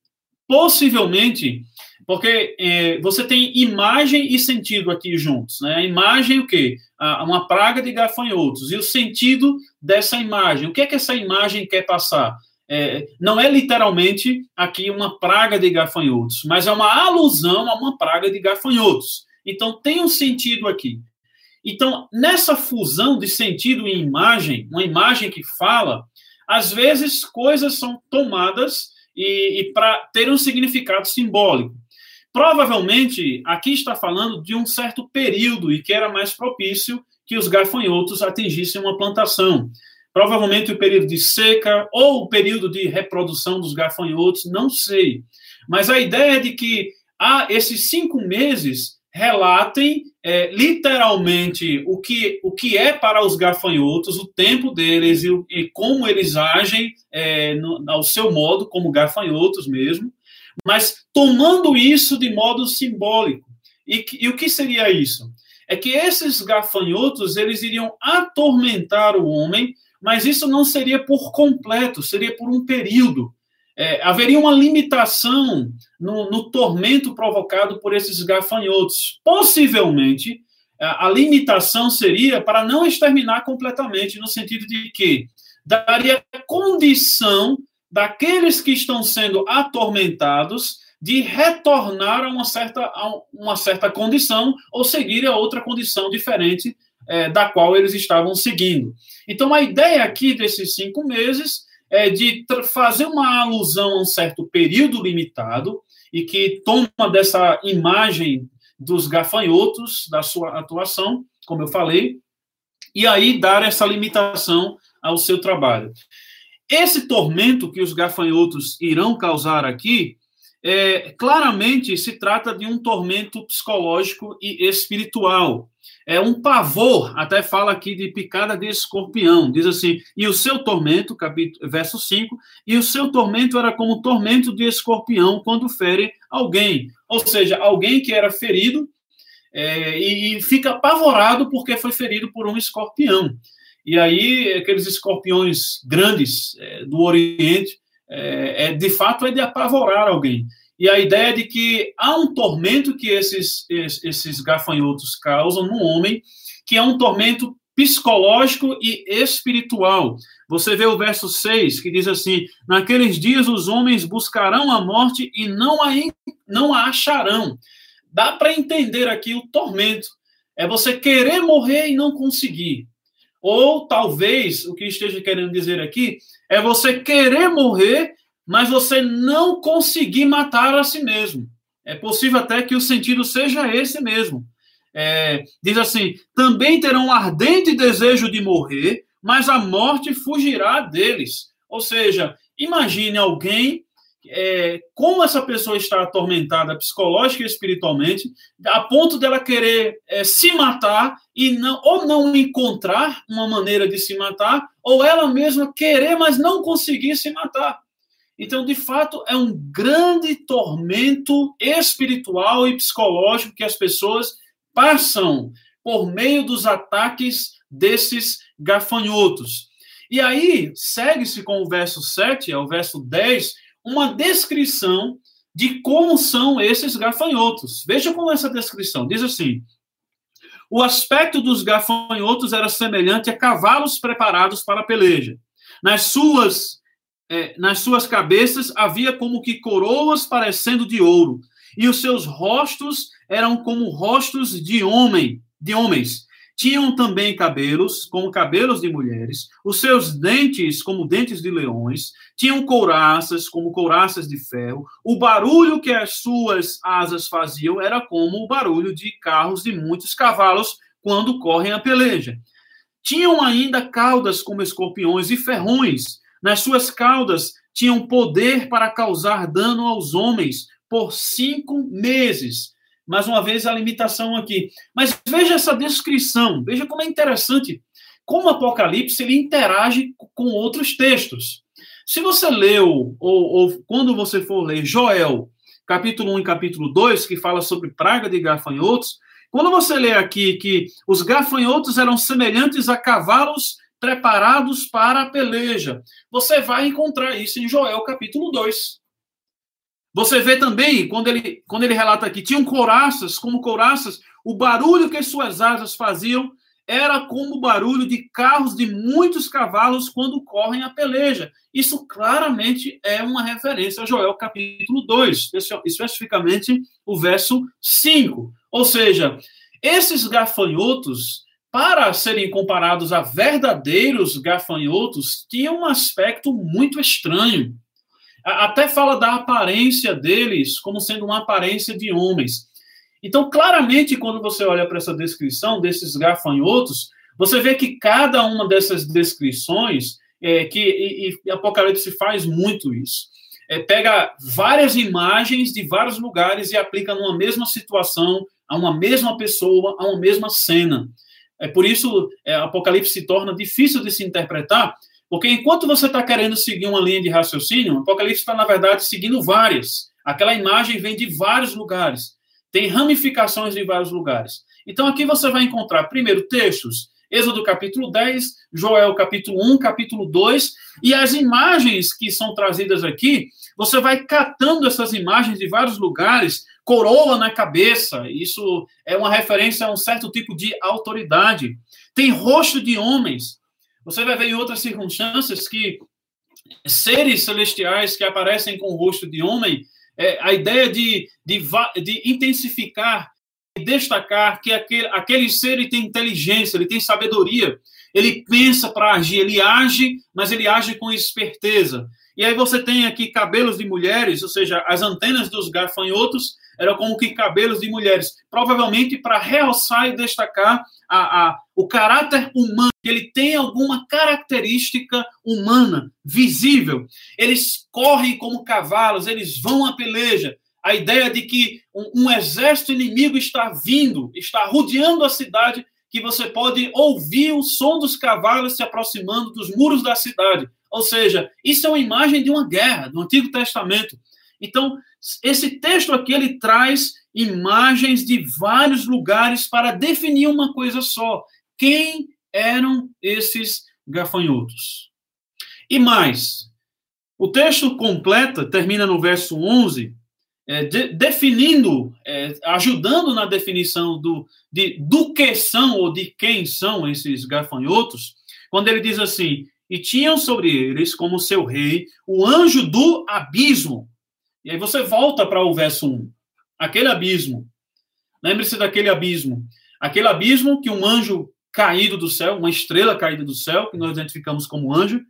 possivelmente, porque é, você tem imagem e sentido aqui juntos. Né? A imagem, o quê? uma praga de gafanhotos. E o sentido dessa imagem. O que é que essa imagem quer passar? É, não é literalmente aqui uma praga de gafanhotos, mas é uma alusão a uma praga de gafanhotos. Então, tem um sentido aqui. Então, nessa fusão de sentido e imagem, uma imagem que fala, às vezes coisas são tomadas e, e para ter um significado simbólico. Provavelmente, aqui está falando de um certo período e que era mais propício que os gafanhotos atingissem uma plantação. Provavelmente o período de seca ou o período de reprodução dos gafanhotos, não sei. Mas a ideia é de que há esses cinco meses relatem é, literalmente o que, o que é para os gafanhotos, o tempo deles e, e como eles agem é, no, ao seu modo, como gafanhotos mesmo, mas tomando isso de modo simbólico. E, e o que seria isso? É que esses gafanhotos eles iriam atormentar o homem, mas isso não seria por completo, seria por um período é, haveria uma limitação no, no, tormento provocado por esses gafanhotos. Possivelmente, a, a limitação seria para não exterminar completamente, no sentido de que daria condição daqueles que estão sendo atormentados de retornar a uma certa, a uma certa condição ou seguir a outra condição diferente é, da qual eles estavam seguindo. Então, a ideia aqui desses cinco meses é, de fazer uma alusão a um certo período limitado e que toma dessa imagem dos gafanhotos da sua atuação, como eu falei, e aí dar essa limitação ao seu trabalho. Esse tormento que os gafanhotos irão causar aqui, é, claramente se trata de um tormento psicológico e espiritual é um pavor, até fala aqui de picada de escorpião. Diz assim: e o seu tormento, capítulo, verso 5, e o seu tormento era como tormento de escorpião quando fere alguém. Ou seja, alguém que era ferido é, e, e, fica apavorado porque foi ferido por um escorpião. E aí, aqueles escorpiões grandes é, do Oriente, é, é, de fato, é de apavorar alguém. E a ideia de que há um tormento que esses, esses gafanhotos causam no homem, que é um tormento psicológico e espiritual. Você vê o verso 6, que diz assim: Naqueles dias os homens buscarão a morte e não a, não a acharão. Dá para entender aqui o tormento. É você querer morrer e não conseguir. Ou talvez o que esteja querendo dizer aqui é você querer morrer, mas você não conseguir matar a si mesmo. É possível até que o sentido seja esse mesmo. É, diz assim: também terão um ardente desejo de morrer, mas a morte fugirá deles. Ou seja, imagine alguém é, como essa pessoa está atormentada psicológica e espiritualmente, a ponto dela querer é, se matar e não, ou não encontrar uma maneira de se matar, ou ela mesma querer, mas não conseguir se matar. Então, de fato, é um grande tormento espiritual e psicológico que as pessoas passam por meio dos ataques desses gafanhotos. E aí, segue-se com o verso 7 ao verso 10, uma descrição de como são esses gafanhotos. Veja como é essa descrição diz assim: o aspecto dos gafanhotos era semelhante a cavalos preparados para a peleja. Nas suas, é, nas suas cabeças havia como que coroas parecendo de ouro, e os seus rostos eram como rostos de homem, de homens. Tinham também cabelos, como cabelos de mulheres, os seus dentes, como dentes de leões, tinham couraças, como couraças de ferro. O barulho que as suas asas faziam era como o barulho de carros de muitos cavalos quando correm a peleja. Tinham ainda caudas como escorpiões e ferrões. Nas suas caudas tinham poder para causar dano aos homens por cinco meses mais uma vez a limitação aqui. Mas veja essa descrição, veja como é interessante como o Apocalipse ele interage com outros textos. Se você leu, ou, ou quando você for ler Joel, capítulo 1 e capítulo 2, que fala sobre praga de gafanhotos, quando você lê aqui que os gafanhotos eram semelhantes a cavalos preparados para a peleja, você vai encontrar isso em Joel capítulo 2. Você vê também, quando ele, quando ele relata aqui, tinham couraças, como couraças, o barulho que suas asas faziam era como o barulho de carros de muitos cavalos quando correm a peleja. Isso claramente é uma referência a Joel capítulo 2, especificamente o verso 5. Ou seja, esses gafanhotos, para serem comparados a verdadeiros gafanhotos, tinham um aspecto muito estranho. Até fala da aparência deles como sendo uma aparência de homens. Então, claramente, quando você olha para essa descrição desses gafanhotos, você vê que cada uma dessas descrições, é, que e, e Apocalipse faz muito isso, é, pega várias imagens de vários lugares e aplica numa mesma situação, a uma mesma pessoa, a uma mesma cena. É por isso é, Apocalipse se torna difícil de se interpretar, porque enquanto você está querendo seguir uma linha de raciocínio, o Apocalipse está, na verdade, seguindo várias. Aquela imagem vem de vários lugares, tem ramificações de vários lugares. Então, aqui você vai encontrar, primeiro, textos, Êxodo capítulo 10, Joel capítulo 1, capítulo 2, e as imagens que são trazidas aqui, você vai catando essas imagens de vários lugares, coroa na cabeça, isso é uma referência a um certo tipo de autoridade. Tem rosto de homens, você vai ver em outras circunstâncias que seres celestiais que aparecem com o rosto de homem, é, a ideia de, de, de intensificar e destacar que aquele, aquele ser ele tem inteligência, ele tem sabedoria, ele pensa para agir, ele age, mas ele age com esperteza. E aí você tem aqui cabelos de mulheres, ou seja, as antenas dos gafanhotos eram como que cabelos de mulheres, provavelmente para realçar e destacar a, a, o caráter humano, que ele tem alguma característica humana visível. Eles correm como cavalos, eles vão à peleja. A ideia de que um, um exército inimigo está vindo, está rodeando a cidade, que você pode ouvir o som dos cavalos se aproximando dos muros da cidade. Ou seja, isso é uma imagem de uma guerra, do Antigo Testamento. Então, esse texto aqui ele traz imagens de vários lugares para definir uma coisa só: quem eram esses gafanhotos? E mais, o texto completa, termina no verso 11, é, de, definindo, é, ajudando na definição do, de, do que são ou de quem são esses gafanhotos, quando ele diz assim: e tinham sobre eles como seu rei o anjo do abismo. E aí você volta para o verso 1. Aquele abismo. Lembre-se daquele abismo. Aquele abismo que um anjo caído do céu, uma estrela caída do céu, que nós identificamos como anjo.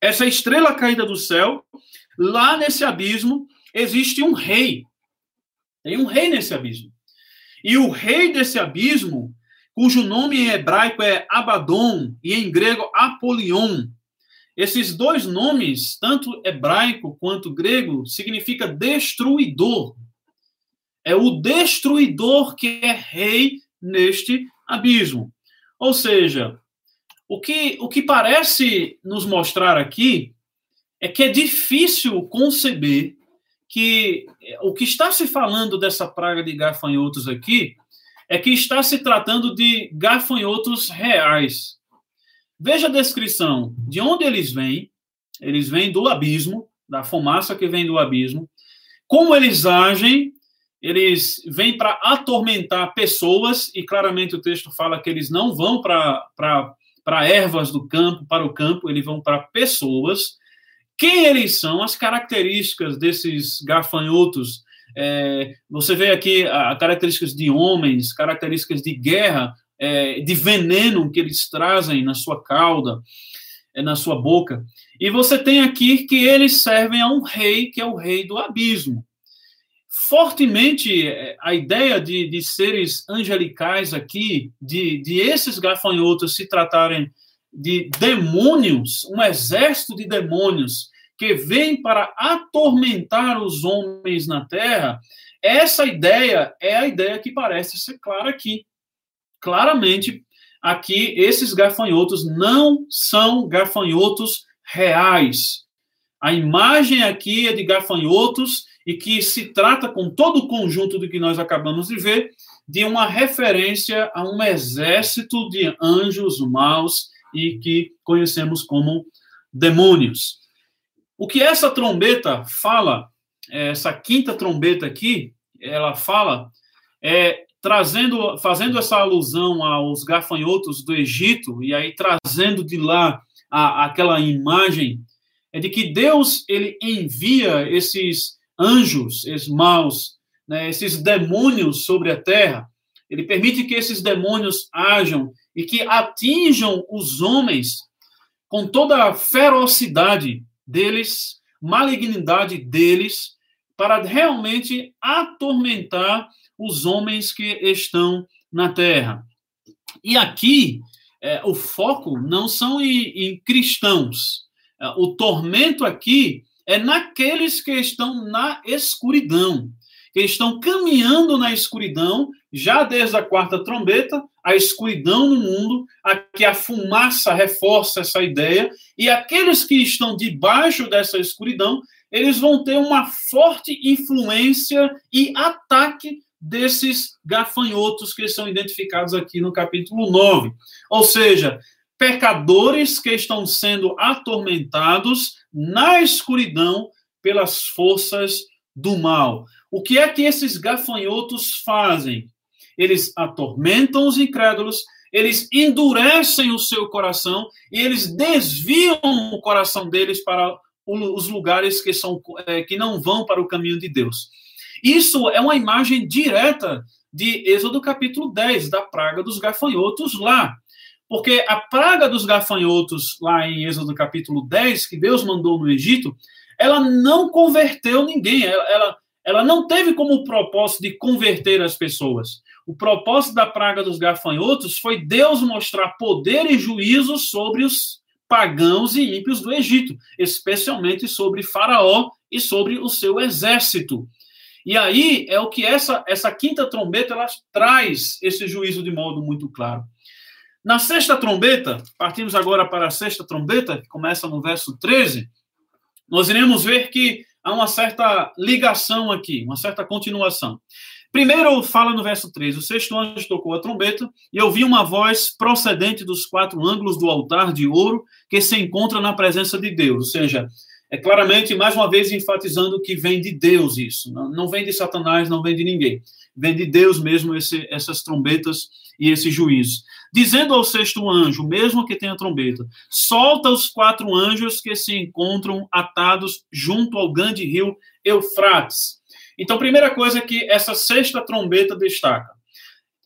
Essa estrela caída do céu, lá nesse abismo, existe um rei. Tem um rei nesse abismo. E o rei desse abismo, cujo nome em hebraico é Abaddon e em grego Apolion. Esses dois nomes, tanto hebraico quanto grego, significa destruidor. É o destruidor que é rei neste abismo. Ou seja, o que, o que parece nos mostrar aqui é que é difícil conceber que o que está se falando dessa praga de gafanhotos aqui é que está se tratando de gafanhotos reais. Veja a descrição de onde eles vêm. Eles vêm do abismo, da fumaça que vem do abismo. Como eles agem, eles vêm para atormentar pessoas, e claramente o texto fala que eles não vão para ervas do campo, para o campo, eles vão para pessoas quem eles são, as características desses gafanhotos. É, você vê aqui a, características de homens, características de guerra, é, de veneno que eles trazem na sua cauda, é, na sua boca. E você tem aqui que eles servem a um rei, que é o rei do abismo. Fortemente, é, a ideia de, de seres angelicais aqui, de, de esses gafanhotos se tratarem de demônios, um exército de demônios que vem para atormentar os homens na terra, essa ideia é a ideia que parece ser clara aqui. Claramente, aqui, esses gafanhotos não são gafanhotos reais. A imagem aqui é de gafanhotos e que se trata, com todo o conjunto do que nós acabamos de ver, de uma referência a um exército de anjos maus e que conhecemos como demônios. O que essa trombeta fala, essa quinta trombeta aqui, ela fala, é trazendo, fazendo essa alusão aos gafanhotos do Egito e aí trazendo de lá a, aquela imagem é de que Deus ele envia esses anjos, esses maus, né, esses demônios sobre a terra. Ele permite que esses demônios ajam e que atinjam os homens com toda a ferocidade deles, malignidade deles, para realmente atormentar os homens que estão na terra. E aqui, é, o foco não são em, em cristãos. É, o tormento aqui é naqueles que estão na escuridão, que estão caminhando na escuridão, já desde a quarta trombeta, a escuridão no mundo, a que a fumaça reforça essa ideia, e aqueles que estão debaixo dessa escuridão, eles vão ter uma forte influência e ataque desses gafanhotos que são identificados aqui no capítulo 9. Ou seja, pecadores que estão sendo atormentados na escuridão pelas forças do mal. O que é que esses gafanhotos fazem? Eles atormentam os incrédulos, eles endurecem o seu coração e eles desviam o coração deles para os lugares que, são, é, que não vão para o caminho de Deus. Isso é uma imagem direta de Êxodo capítulo 10, da praga dos gafanhotos lá. Porque a praga dos gafanhotos, lá em Êxodo capítulo 10, que Deus mandou no Egito, ela não converteu ninguém, ela, ela ela não teve como propósito de converter as pessoas. O propósito da praga dos gafanhotos foi Deus mostrar poder e juízo sobre os pagãos e ímpios do Egito, especialmente sobre Faraó e sobre o seu exército. E aí é o que essa, essa quinta trombeta ela traz esse juízo de modo muito claro. Na sexta trombeta, partimos agora para a sexta trombeta, que começa no verso 13, nós iremos ver que há uma certa ligação aqui, uma certa continuação. Primeiro, fala no verso 3: O sexto anjo tocou a trombeta, e eu vi uma voz procedente dos quatro ângulos do altar de ouro que se encontra na presença de Deus. Ou seja, é claramente, mais uma vez, enfatizando que vem de Deus isso. Não, não vem de Satanás, não vem de ninguém. Vem de Deus mesmo esse, essas trombetas e esse juízo. Dizendo ao sexto anjo, mesmo que tenha trombeta, solta os quatro anjos que se encontram atados junto ao grande rio Eufrates. Então, primeira coisa que essa sexta trombeta destaca.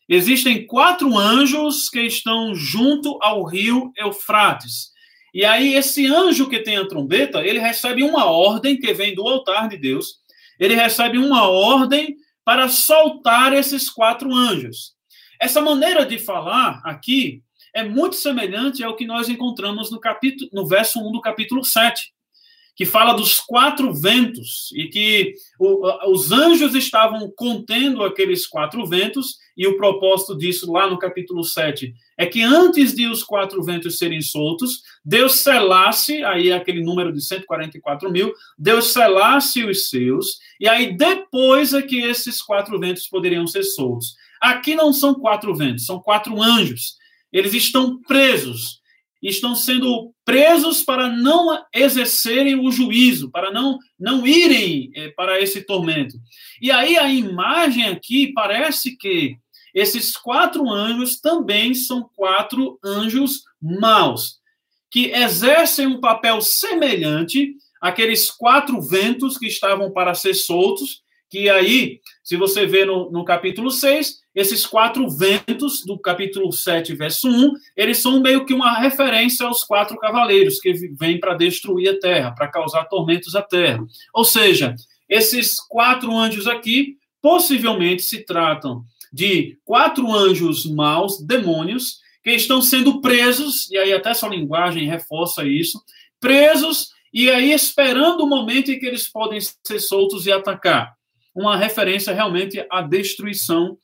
Existem quatro anjos que estão junto ao rio Eufrates. E aí, esse anjo que tem a trombeta, ele recebe uma ordem que vem do altar de Deus. Ele recebe uma ordem para soltar esses quatro anjos. Essa maneira de falar aqui é muito semelhante ao que nós encontramos no capítulo, no verso 1 do capítulo 7 que fala dos quatro ventos e que o, os anjos estavam contendo aqueles quatro ventos, e o propósito disso lá no capítulo 7 é que antes de os quatro ventos serem soltos, Deus selasse, aí aquele número de 144 mil, Deus selasse os seus, e aí depois é que esses quatro ventos poderiam ser soltos. Aqui não são quatro ventos, são quatro anjos. Eles estão presos estão sendo presos para não exercerem o juízo, para não, não irem é, para esse tormento. E aí a imagem aqui parece que esses quatro anjos também são quatro anjos maus, que exercem um papel semelhante àqueles quatro ventos que estavam para ser soltos, que aí, se você vê no, no capítulo 6, esses quatro ventos do capítulo 7, verso 1, eles são meio que uma referência aos quatro cavaleiros que vêm para destruir a terra, para causar tormentos à terra. Ou seja, esses quatro anjos aqui possivelmente se tratam de quatro anjos maus, demônios, que estão sendo presos, e aí até sua linguagem reforça isso, presos e aí esperando o momento em que eles podem ser soltos e atacar. Uma referência realmente à destruição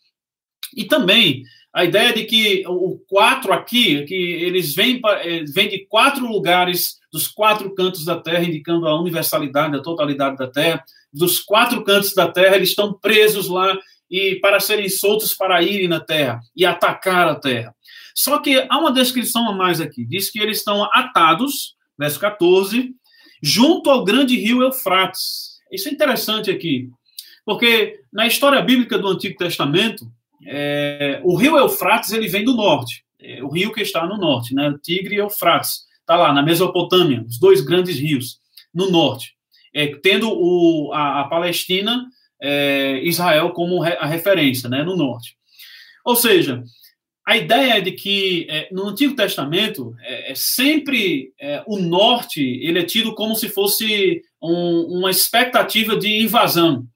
e também a ideia de que o quatro aqui, que eles vêm, eh, vêm de quatro lugares dos quatro cantos da Terra, indicando a universalidade, a totalidade da Terra. Dos quatro cantos da Terra, eles estão presos lá e para serem soltos para irem na Terra e atacar a Terra. Só que há uma descrição a mais aqui. Diz que eles estão atados, verso 14, junto ao grande rio Eufrates. Isso é interessante aqui, porque na história bíblica do Antigo Testamento, é, o rio Eufrates ele vem do norte, é, o rio que está no norte, né? Tigre e Eufrates, está lá na Mesopotâmia, os dois grandes rios no norte, é, tendo o, a, a Palestina, é, Israel como re, a referência, né? No norte. Ou seja, a ideia é de que é, no Antigo Testamento é, sempre o norte ele é tido como se fosse um, uma expectativa de invasão.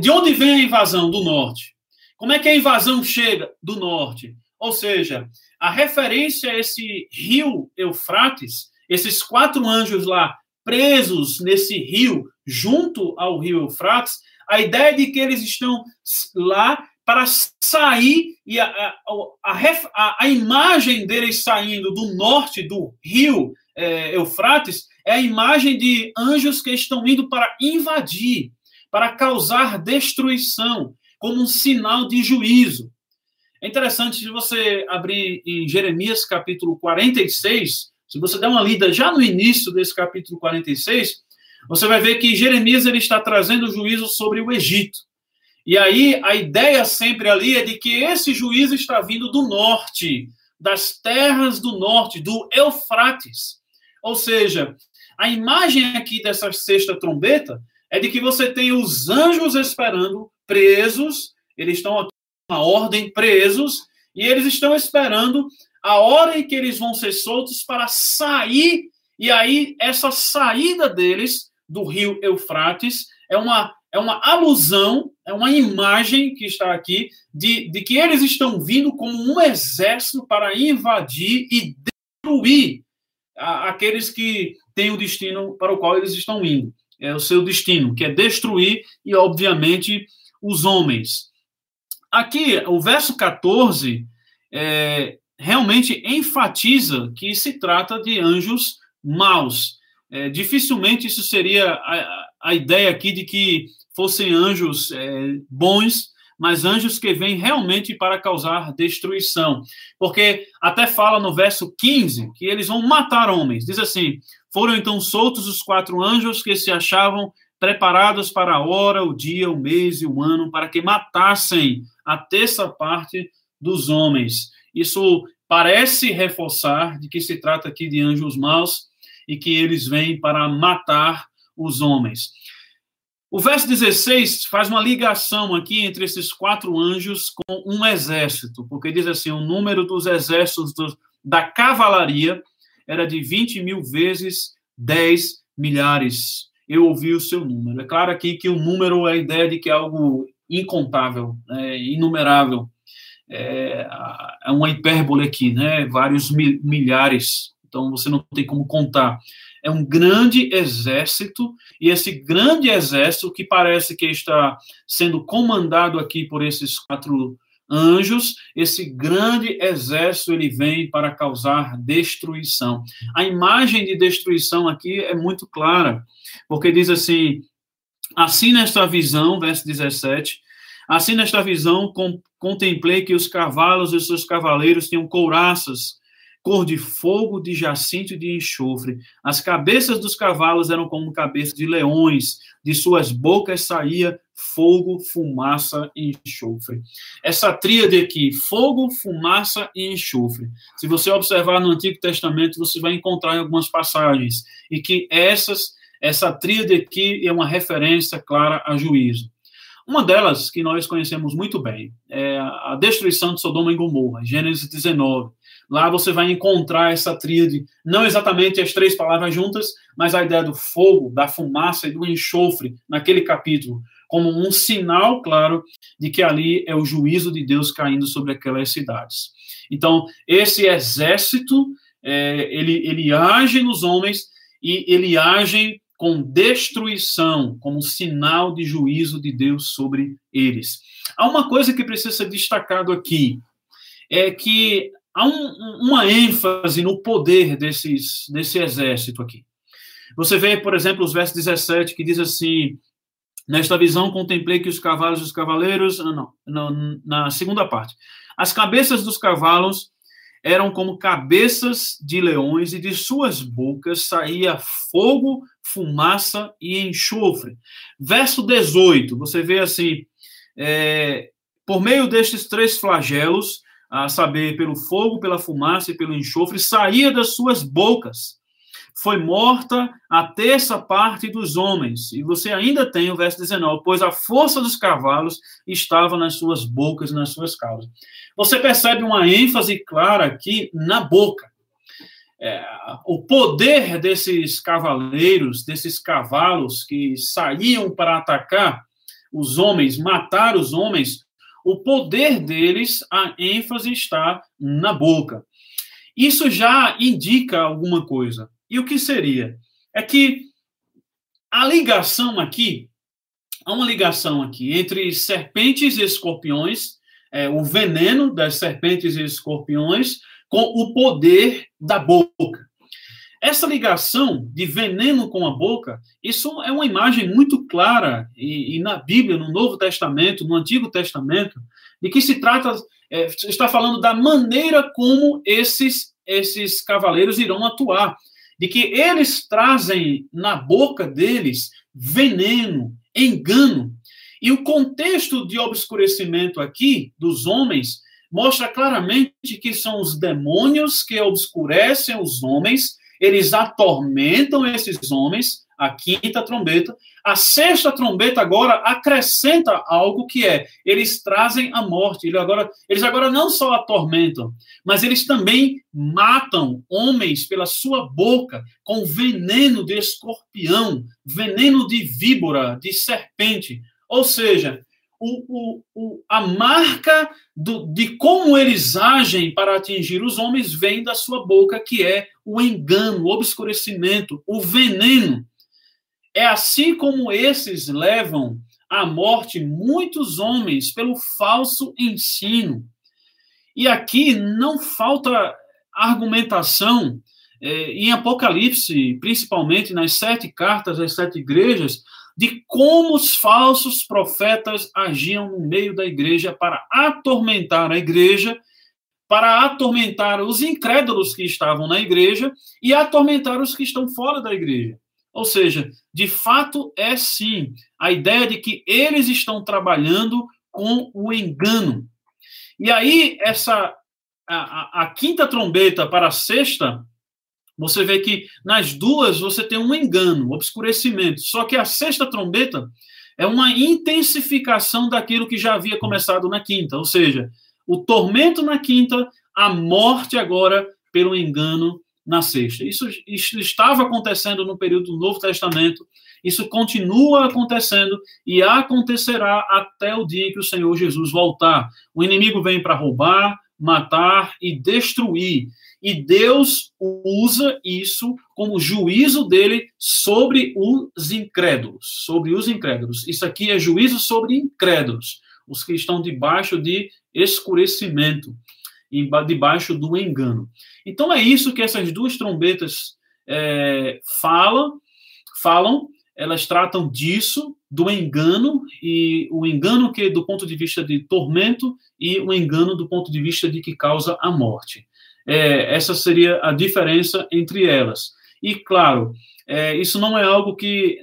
De onde vem a invasão do norte? Como é que a invasão chega do norte? Ou seja, a referência a esse rio Eufrates, esses quatro anjos lá presos nesse rio, junto ao rio Eufrates, a ideia de que eles estão lá para sair e a, a, a, a imagem deles saindo do norte do rio é, Eufrates é a imagem de anjos que estão indo para invadir, para causar destruição como um sinal de juízo. É interessante se você abrir em Jeremias capítulo 46, se você der uma lida já no início desse capítulo 46, você vai ver que Jeremias ele está trazendo juízo sobre o Egito. E aí a ideia sempre ali é de que esse juízo está vindo do norte, das terras do norte, do Eufrates. Ou seja, a imagem aqui dessa sexta trombeta é de que você tem os anjos esperando presos, eles estão uma ordem presos, e eles estão esperando a hora em que eles vão ser soltos para sair, e aí essa saída deles do rio Eufrates é uma, é uma alusão, é uma imagem que está aqui de, de que eles estão vindo como um exército para invadir e destruir a, aqueles que têm o destino para o qual eles estão indo. É o seu destino, que é destruir e, obviamente, os homens. Aqui, o verso 14 é, realmente enfatiza que se trata de anjos maus. É, dificilmente isso seria a, a, ideia aqui de que fossem anjos é, bons, mas anjos que vêm realmente para causar destruição. Porque até fala no verso 15 que eles vão matar homens. Diz assim: Foram então soltos os quatro anjos que se achavam preparados para a hora, o dia, o mês e o ano, para que matassem a terça parte dos homens. Isso parece reforçar de que se trata aqui de anjos maus e que eles vêm para matar os homens. O verso 16 faz uma ligação aqui entre esses quatro anjos com um exército, porque diz assim: o número dos exércitos do, da cavalaria era de 20 mil vezes 10 milhares. Eu ouvi o seu número. É claro aqui que o número é a ideia de que é algo incontável, é, inumerável. É, é uma hipérbole aqui, né? Vários milhares. Então você não tem como contar é um grande exército, e esse grande exército, que parece que está sendo comandado aqui por esses quatro anjos, esse grande exército ele vem para causar destruição. A imagem de destruição aqui é muito clara, porque diz assim: assim nesta visão, verso 17, assim nesta visão contemplei que os cavalos e seus cavaleiros tinham couraças cor de fogo, de jacinto e de enxofre. As cabeças dos cavalos eram como cabeças de leões, de suas bocas saía fogo, fumaça e enxofre. Essa tríade aqui, fogo, fumaça e enxofre. Se você observar no Antigo Testamento, você vai encontrar em algumas passagens e que essas essa tríade aqui é uma referência clara a juízo. Uma delas, que nós conhecemos muito bem, é a destruição de Sodoma e Gomorra, Gênesis 19. Lá você vai encontrar essa tríade, não exatamente as três palavras juntas, mas a ideia do fogo, da fumaça e do enxofre naquele capítulo, como um sinal claro de que ali é o juízo de Deus caindo sobre aquelas cidades. Então, esse exército, é, ele, ele age nos homens e ele age com destruição, como sinal de juízo de Deus sobre eles. Há uma coisa que precisa ser destacado aqui, é que há um, uma ênfase no poder desses, desse exército aqui. Você vê, por exemplo, os versos 17, que diz assim: Nesta visão contemplei que os cavalos dos cavaleiros. Ah, não, não, na segunda parte. As cabeças dos cavalos eram como cabeças de leões, e de suas bocas saía fogo, fumaça e enxofre. Verso 18, você vê assim: é, por meio destes três flagelos, a saber, pelo fogo, pela fumaça e pelo enxofre, saía das suas bocas. Foi morta a terça parte dos homens. E você ainda tem o verso 19: pois a força dos cavalos estava nas suas bocas e nas suas causas. Você percebe uma ênfase clara aqui na boca. É, o poder desses cavaleiros, desses cavalos que saíam para atacar os homens, matar os homens, o poder deles, a ênfase está na boca. Isso já indica alguma coisa. E o que seria? É que a ligação aqui, há uma ligação aqui entre serpentes e escorpiões, é, o veneno das serpentes e escorpiões, com o poder da boca. Essa ligação de veneno com a boca, isso é uma imagem muito clara, e, e na Bíblia, no Novo Testamento, no Antigo Testamento, de que se trata, é, está falando da maneira como esses, esses cavaleiros irão atuar, de que eles trazem na boca deles veneno, engano. E o contexto de obscurecimento aqui dos homens mostra claramente que são os demônios que obscurecem os homens eles atormentam esses homens, a quinta trombeta. A sexta trombeta agora acrescenta algo que é, eles trazem a morte. Eles agora, eles agora não só atormentam, mas eles também matam homens pela sua boca com veneno de escorpião, veneno de víbora, de serpente. Ou seja, o, o, o, a marca do, de como eles agem para atingir os homens vem da sua boca, que é o engano, o obscurecimento, o veneno. É assim como esses levam à morte muitos homens pelo falso ensino. E aqui não falta argumentação. É, em Apocalipse, principalmente nas sete cartas às sete igrejas, de como os falsos profetas agiam no meio da igreja para atormentar a igreja, para atormentar os incrédulos que estavam na igreja e atormentar os que estão fora da igreja. Ou seja, de fato é sim a ideia de que eles estão trabalhando com o engano. E aí, essa a, a, a quinta trombeta para a sexta, você vê que nas duas você tem um engano, um obscurecimento. Só que a sexta trombeta é uma intensificação daquilo que já havia começado na quinta. Ou seja, o tormento na quinta, a morte agora pelo engano na sexta. Isso, isso estava acontecendo no período do Novo Testamento, isso continua acontecendo e acontecerá até o dia que o Senhor Jesus voltar. O inimigo vem para roubar, matar e destruir. E Deus usa isso como juízo dele sobre os incrédulos, sobre os incrédulos. Isso aqui é juízo sobre incrédulos, os que estão debaixo de escurecimento, debaixo do engano. Então é isso que essas duas trombetas é, falam, falam, elas tratam disso, do engano, e o engano que do ponto de vista de tormento e o engano do ponto de vista de que causa a morte. É, essa seria a diferença entre elas. E, claro, é, isso não é algo que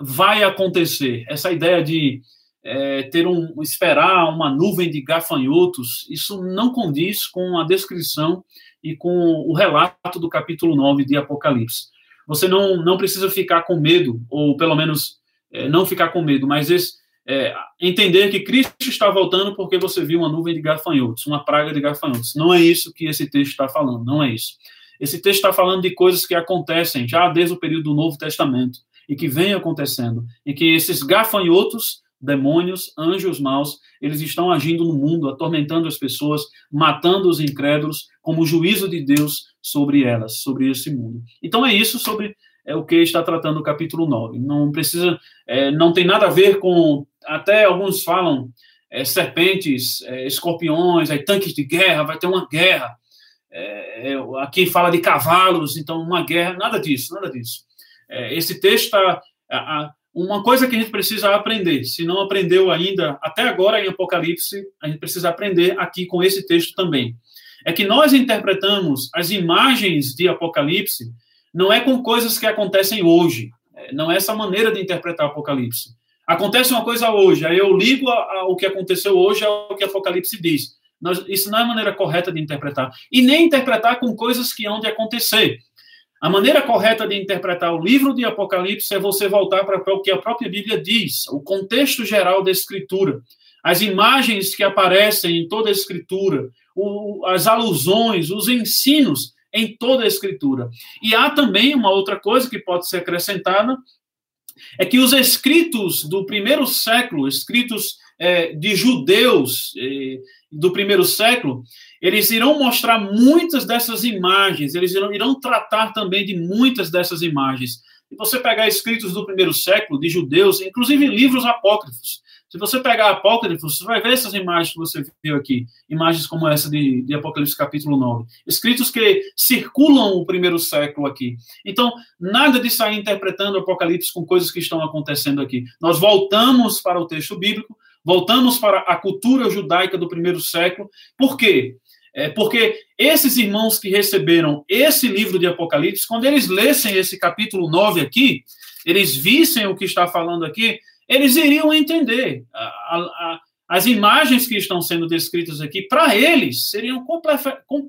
vai acontecer. Essa ideia de é, ter um esperar uma nuvem de gafanhotos, isso não condiz com a descrição e com o relato do capítulo 9 de Apocalipse. Você não, não precisa ficar com medo, ou pelo menos é, não ficar com medo, mas esse, é, entender que Cristo está voltando porque você viu uma nuvem de gafanhotos, uma praga de gafanhotos. Não é isso que esse texto está falando, não é isso. Esse texto está falando de coisas que acontecem já desde o período do Novo Testamento e que vem acontecendo, e que esses gafanhotos demônios, anjos maus, eles estão agindo no mundo, atormentando as pessoas, matando os incrédulos, como juízo de Deus sobre elas, sobre esse mundo. Então é isso sobre é, o que está tratando o capítulo 9. Não precisa, é, não tem nada a ver com, até alguns falam, é, serpentes, é, escorpiões, aí tanques de guerra, vai ter uma guerra. É, é, aqui fala de cavalos, então uma guerra, nada disso, nada disso. esse texto está uma coisa que a gente precisa aprender, se não aprendeu ainda, até agora em Apocalipse, a gente precisa aprender aqui com esse texto também. É que nós interpretamos as imagens de Apocalipse não é com coisas que acontecem hoje. É, não é essa maneira de interpretar Apocalipse. Acontece uma coisa hoje, aí eu ligo ao que aconteceu hoje ao que Apocalipse diz. Nós, isso não é a maneira correta de interpretar. E nem interpretar com coisas que hão de acontecer. A maneira correta de interpretar o livro de Apocalipse é você voltar para o que a própria Bíblia diz, o contexto geral da Escritura, as imagens que aparecem em toda a Escritura, o, as alusões, os ensinos em toda a Escritura. E há também uma outra coisa que pode ser acrescentada, é que os escritos do primeiro século, escritos é, de judeus é, do primeiro século, eles irão mostrar muitas dessas imagens, eles irão, irão tratar também de muitas dessas imagens. Se você pegar escritos do primeiro século, de judeus, inclusive livros apócrifos, se você pegar apócrifos, você vai ver essas imagens que você viu aqui, imagens como essa de, de Apocalipse capítulo 9, escritos que circulam o primeiro século aqui. Então, nada de sair interpretando Apocalipse com coisas que estão acontecendo aqui. Nós voltamos para o texto bíblico, voltamos para a cultura judaica do primeiro século, por quê? É porque esses irmãos que receberam esse livro de Apocalipse, quando eles lessem esse capítulo 9 aqui, eles vissem o que está falando aqui, eles iriam entender. A, a, as imagens que estão sendo descritas aqui, para eles, seriam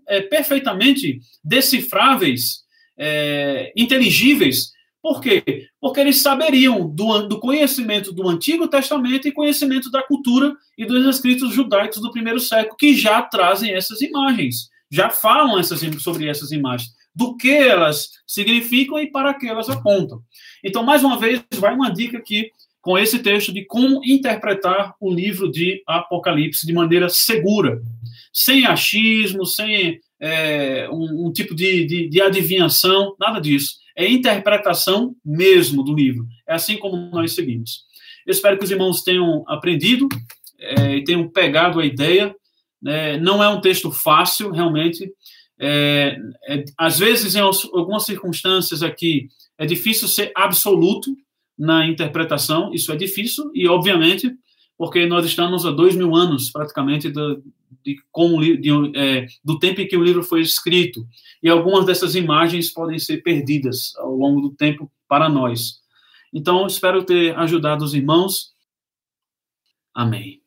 é, perfeitamente decifráveis, é, inteligíveis. Por quê? Porque eles saberiam do, do, conhecimento do Antigo Testamento e conhecimento da cultura e dos escritos judaicos do primeiro século, que já trazem essas imagens, já falam essas, sobre essas imagens, do que elas significam e para que elas apontam. Então, mais uma vez, vai uma dica aqui com esse texto de como interpretar o livro de Apocalipse de maneira segura, sem achismo, sem é, um, um, tipo de, de, de adivinhação, nada disso é interpretação mesmo do livro. É assim como nós seguimos. Eu espero que os irmãos tenham aprendido é, e tenham pegado a ideia. É, não é um texto fácil, realmente. É, é, às vezes, em algumas circunstâncias aqui, é difícil ser absoluto, na interpretação, isso é difícil, e obviamente, porque nós estamos há dois mil anos, praticamente, do, de como, de, é, do tempo em que o livro foi escrito, e algumas dessas imagens podem ser perdidas ao longo do tempo para nós. Então, espero ter ajudado os irmãos. Amém.